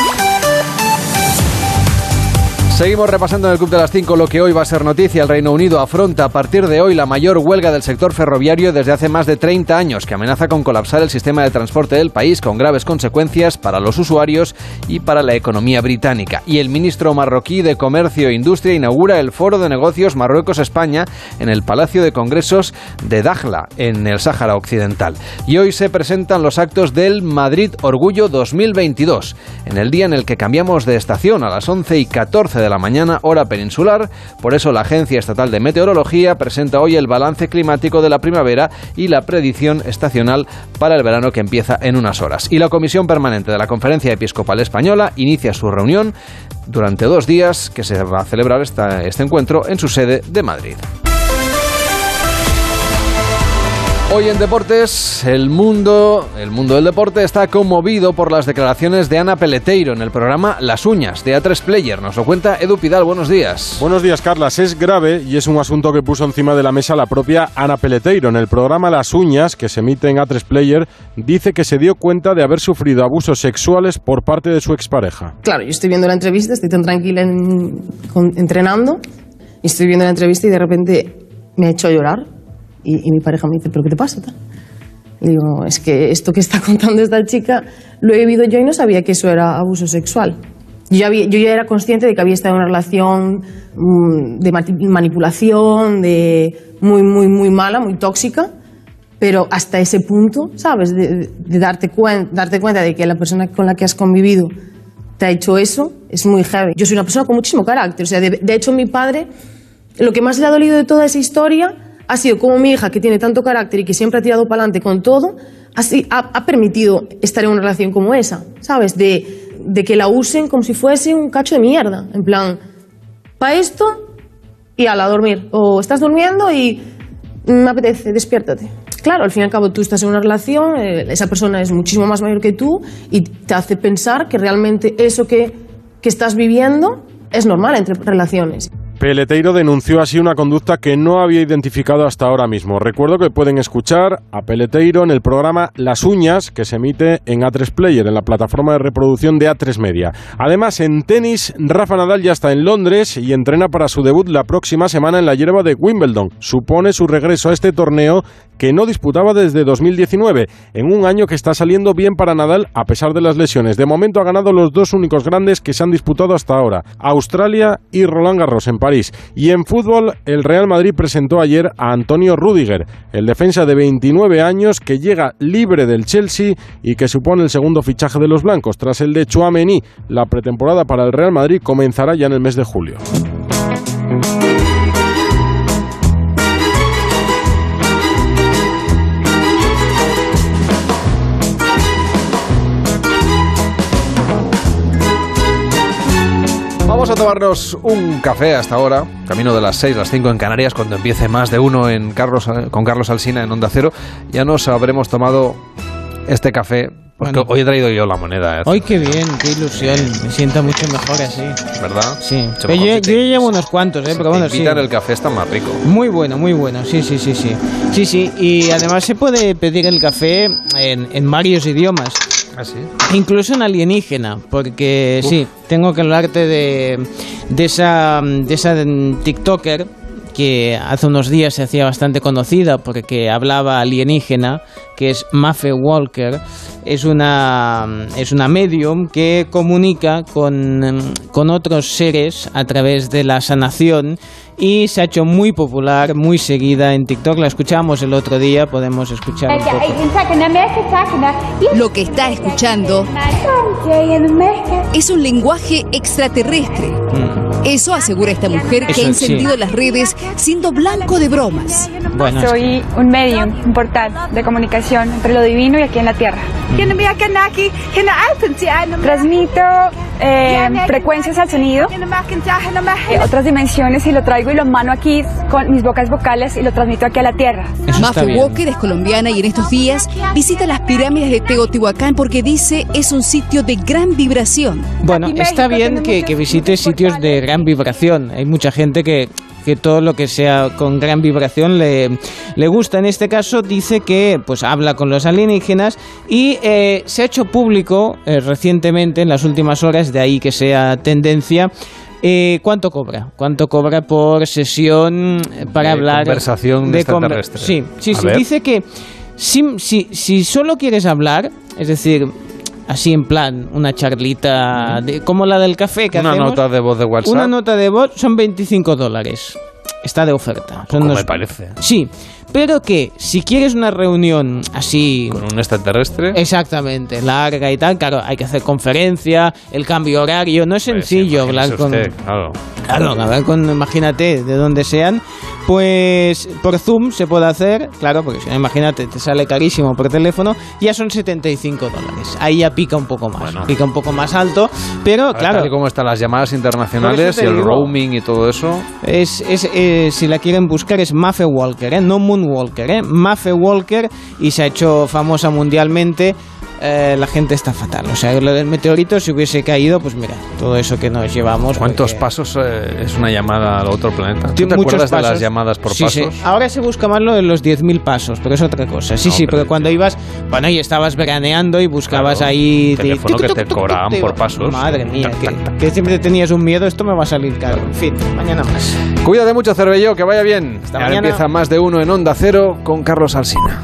[SPEAKER 2] Seguimos repasando en el Club de las 5 lo que hoy va a ser noticia. El Reino Unido afronta a partir de hoy la mayor huelga del sector ferroviario desde hace más de 30 años, que amenaza con colapsar el sistema de transporte del país con graves consecuencias para los usuarios y para la economía británica. Y el ministro marroquí de Comercio e Industria inaugura el Foro de Negocios Marruecos-España en el Palacio de Congresos de Dakhla, en el Sáhara Occidental. Y hoy se presentan los actos del Madrid Orgullo 2022, en el día en el que cambiamos de estación a las 11 y 14 de la mañana, hora peninsular. Por eso la Agencia Estatal de Meteorología presenta hoy el balance climático de la primavera y la predicción estacional para el verano que empieza en unas horas. Y la Comisión Permanente de la Conferencia Episcopal Española inicia su reunión durante dos días que se va a celebrar esta, este encuentro en su sede de Madrid. Hoy en deportes, el mundo, el mundo del deporte está conmovido por las declaraciones de Ana Peleteiro en el programa Las Uñas de A3 Player. Nos lo cuenta Edu Pidal. Buenos días.
[SPEAKER 25] Buenos días, Carlas. Es grave y es un asunto que puso encima de la mesa la propia Ana Peleteiro. En el programa Las Uñas, que se emite en A3 Player, dice que se dio cuenta de haber sufrido abusos sexuales por parte de su expareja.
[SPEAKER 14] Claro, yo estoy viendo la entrevista, estoy tan tranquila en- con- entrenando, y estoy viendo la entrevista y de repente me ha hecho llorar. Y, y mi pareja me dice, ¿pero qué te pasa? tal?". Digo, es que esto que está *laughs* contando esta chica lo he vivido yo y no sabía que eso era abuso sexual. Yo ya, había- yo ya era consciente de que había estado en una relación mm, de manipulación, de muy, muy, muy mala, muy tóxica, pero hasta ese punto, ¿sabes? De, de darte, cuen- darte cuenta de que la persona con la que has convivido te ha hecho eso, es muy heavy. Yo soy una persona con muchísimo carácter. O sea, de, de hecho, mi padre, lo que más le ha dolido de toda esa historia ha sido como mi hija, que tiene tanto carácter y que siempre ha tirado para adelante con todo, así, ha, ha permitido estar en una relación como esa, ¿sabes? De, de que la usen como si fuese un cacho de mierda. En plan, para esto y a la dormir. O estás durmiendo y me apetece, despiértate. Claro, al fin y al cabo tú estás en una relación, eh, esa persona es muchísimo más mayor que tú y te hace pensar que realmente eso que, que estás viviendo es normal entre relaciones.
[SPEAKER 25] Peleteiro denunció así una conducta que no había identificado hasta ahora mismo. Recuerdo que pueden escuchar a Peleteiro en el programa Las Uñas, que se emite en A3 Player, en la plataforma de reproducción de A3 Media. Además, en tenis, Rafa Nadal ya está en Londres y entrena para su debut la próxima semana en la hierba de Wimbledon. Supone su regreso a este torneo que no disputaba desde 2019, en un año que está saliendo bien para Nadal a pesar de las lesiones. De momento ha ganado los dos únicos grandes que se han disputado hasta ahora, Australia y Roland Garros en París. Y en fútbol, el Real Madrid presentó ayer a Antonio Rudiger, el defensa de 29 años que llega libre del Chelsea y que supone el segundo fichaje de los blancos tras el de Chouameni. La pretemporada para el Real Madrid comenzará ya en el mes de julio.
[SPEAKER 2] Tomarnos un café hasta ahora, camino de las 6, las 5 en Canarias, cuando empiece más de uno en Carlos, con Carlos Alsina en Onda Cero. Ya nos habremos tomado este café, porque
[SPEAKER 4] Bueno.
[SPEAKER 2] hoy he traído yo la moneda. ¿eh?
[SPEAKER 4] ¡Ay, qué bien! ¡Qué ilusión! Me siento mucho mejor así.
[SPEAKER 2] ¿Verdad?
[SPEAKER 4] Sí. Pero yo,
[SPEAKER 2] te-
[SPEAKER 4] llevo unos cuantos, ¿eh?
[SPEAKER 2] si
[SPEAKER 4] Pero
[SPEAKER 2] te
[SPEAKER 4] bueno, sí.
[SPEAKER 2] invitan el café está más rico.
[SPEAKER 4] Muy bueno, muy bueno, sí, sí, sí, sí. Sí, sí, y además se puede pedir el café en, en varios idiomas.
[SPEAKER 2] ¿Ah, sí?
[SPEAKER 4] Incluso en alienígena, porque sí, tengo que hablarte de, de esa, de esa TikToker que hace unos días se hacía bastante conocida porque hablaba alienígena, que es Mafe Walker. Es una, es una medium que comunica con, mm, con otros seres a través de la sanación y se ha hecho muy popular, muy seguida en TikTok. La escuchamos el otro día, podemos escuchar un poco.
[SPEAKER 26] Lo que está escuchando es un lenguaje extraterrestre. Eso asegura esta mujer que
[SPEAKER 27] Eso,
[SPEAKER 26] ha encendido
[SPEAKER 27] sí.
[SPEAKER 26] las redes siendo blanco de bromas.
[SPEAKER 4] Bueno,
[SPEAKER 27] Soy un medium, un portal de comunicación entre lo divino y aquí en la tierra. Transmito eh, frecuencias al sonido, eh, otras dimensiones y lo traigo y lo mano aquí con mis bocas vocales y lo transmito aquí a la tierra.
[SPEAKER 26] Mafe Walker es colombiana y en estos días visita las pirámides de Teotihuacán porque dice es un sitio de gran vibración.
[SPEAKER 4] Bueno, está bien que, que visites sitios de gran vibración. Hay mucha gente que, que todo lo que sea con gran vibración le, le gusta. En este caso dice que pues habla con los alienígenas y eh, se ha hecho público eh, recientemente, en las últimas horas, de ahí que sea tendencia, Eh, ¿Cuánto cobra? ¿Cuánto cobra por sesión para
[SPEAKER 2] De
[SPEAKER 4] hablar
[SPEAKER 2] conversación
[SPEAKER 4] conver-
[SPEAKER 2] extraterrestre.
[SPEAKER 4] Sí, sí, sí. Dice que si, si, si solo quieres hablar, es decir, así en plan, una charlita de- como la del café que
[SPEAKER 2] Una
[SPEAKER 4] hacemos,
[SPEAKER 2] nota de voz de WhatsApp.
[SPEAKER 4] Una nota de voz son 25 dólares. Está de oferta. Son
[SPEAKER 2] Poco
[SPEAKER 4] unos-
[SPEAKER 2] me parece.
[SPEAKER 4] Sí, pero que si quieres una reunión así...
[SPEAKER 2] Con un extraterrestre.
[SPEAKER 4] Exactamente, larga y tal, claro, hay que hacer conferencia, el cambio horario, no es sencillo hablar con...
[SPEAKER 2] usted, claro.
[SPEAKER 4] Claro, hablar con, imagínate, de donde sean, pues por Zoom se puede hacer, claro, porque si no, imagínate, te sale carísimo por teléfono, ya son 75 dólares. Ahí ya pica un poco más, pica un poco más alto, pero
[SPEAKER 2] Ahora,
[SPEAKER 4] claro,
[SPEAKER 2] tal como están las llamadas internacionales y el
[SPEAKER 4] digo.
[SPEAKER 2] roaming y todo eso.
[SPEAKER 4] Es, es, eh, si la quieren buscar es Maffe Walker, ¿eh? no Moonwalker, ¿eh? Maffe Walker y se ha hecho famosa mundialmente. Eh, la gente está fatal. O sea, lo del meteorito, si hubiese caído, pues mira, todo eso que nos llevamos.
[SPEAKER 2] ¿Cuántos
[SPEAKER 4] porque-
[SPEAKER 2] pasos eh, es una llamada al otro planeta? ¿Tú te
[SPEAKER 4] muchos
[SPEAKER 2] acuerdas de las
[SPEAKER 4] pasos.
[SPEAKER 2] llamadas por
[SPEAKER 4] Sí, sí.
[SPEAKER 2] pasos?
[SPEAKER 4] Ahora se busca más lo de los 10.000 pasos, pero es otra cosa. Sí,
[SPEAKER 2] No,
[SPEAKER 4] sí,
[SPEAKER 2] pero-
[SPEAKER 4] cuando ibas, bueno, y estabas veraneando y buscabas
[SPEAKER 2] Claro,
[SPEAKER 4] ahí...
[SPEAKER 2] un teléfono que te cobraban por pasos.
[SPEAKER 4] Madre mía, que, que siempre tenías un miedo, esto me va a salir caro. En fin, mañana más.
[SPEAKER 2] Cuídate mucho, Cervello, que vaya bien. Ahora
[SPEAKER 4] mañana.
[SPEAKER 2] empieza más de uno en Onda Cero con Carlos Alsina.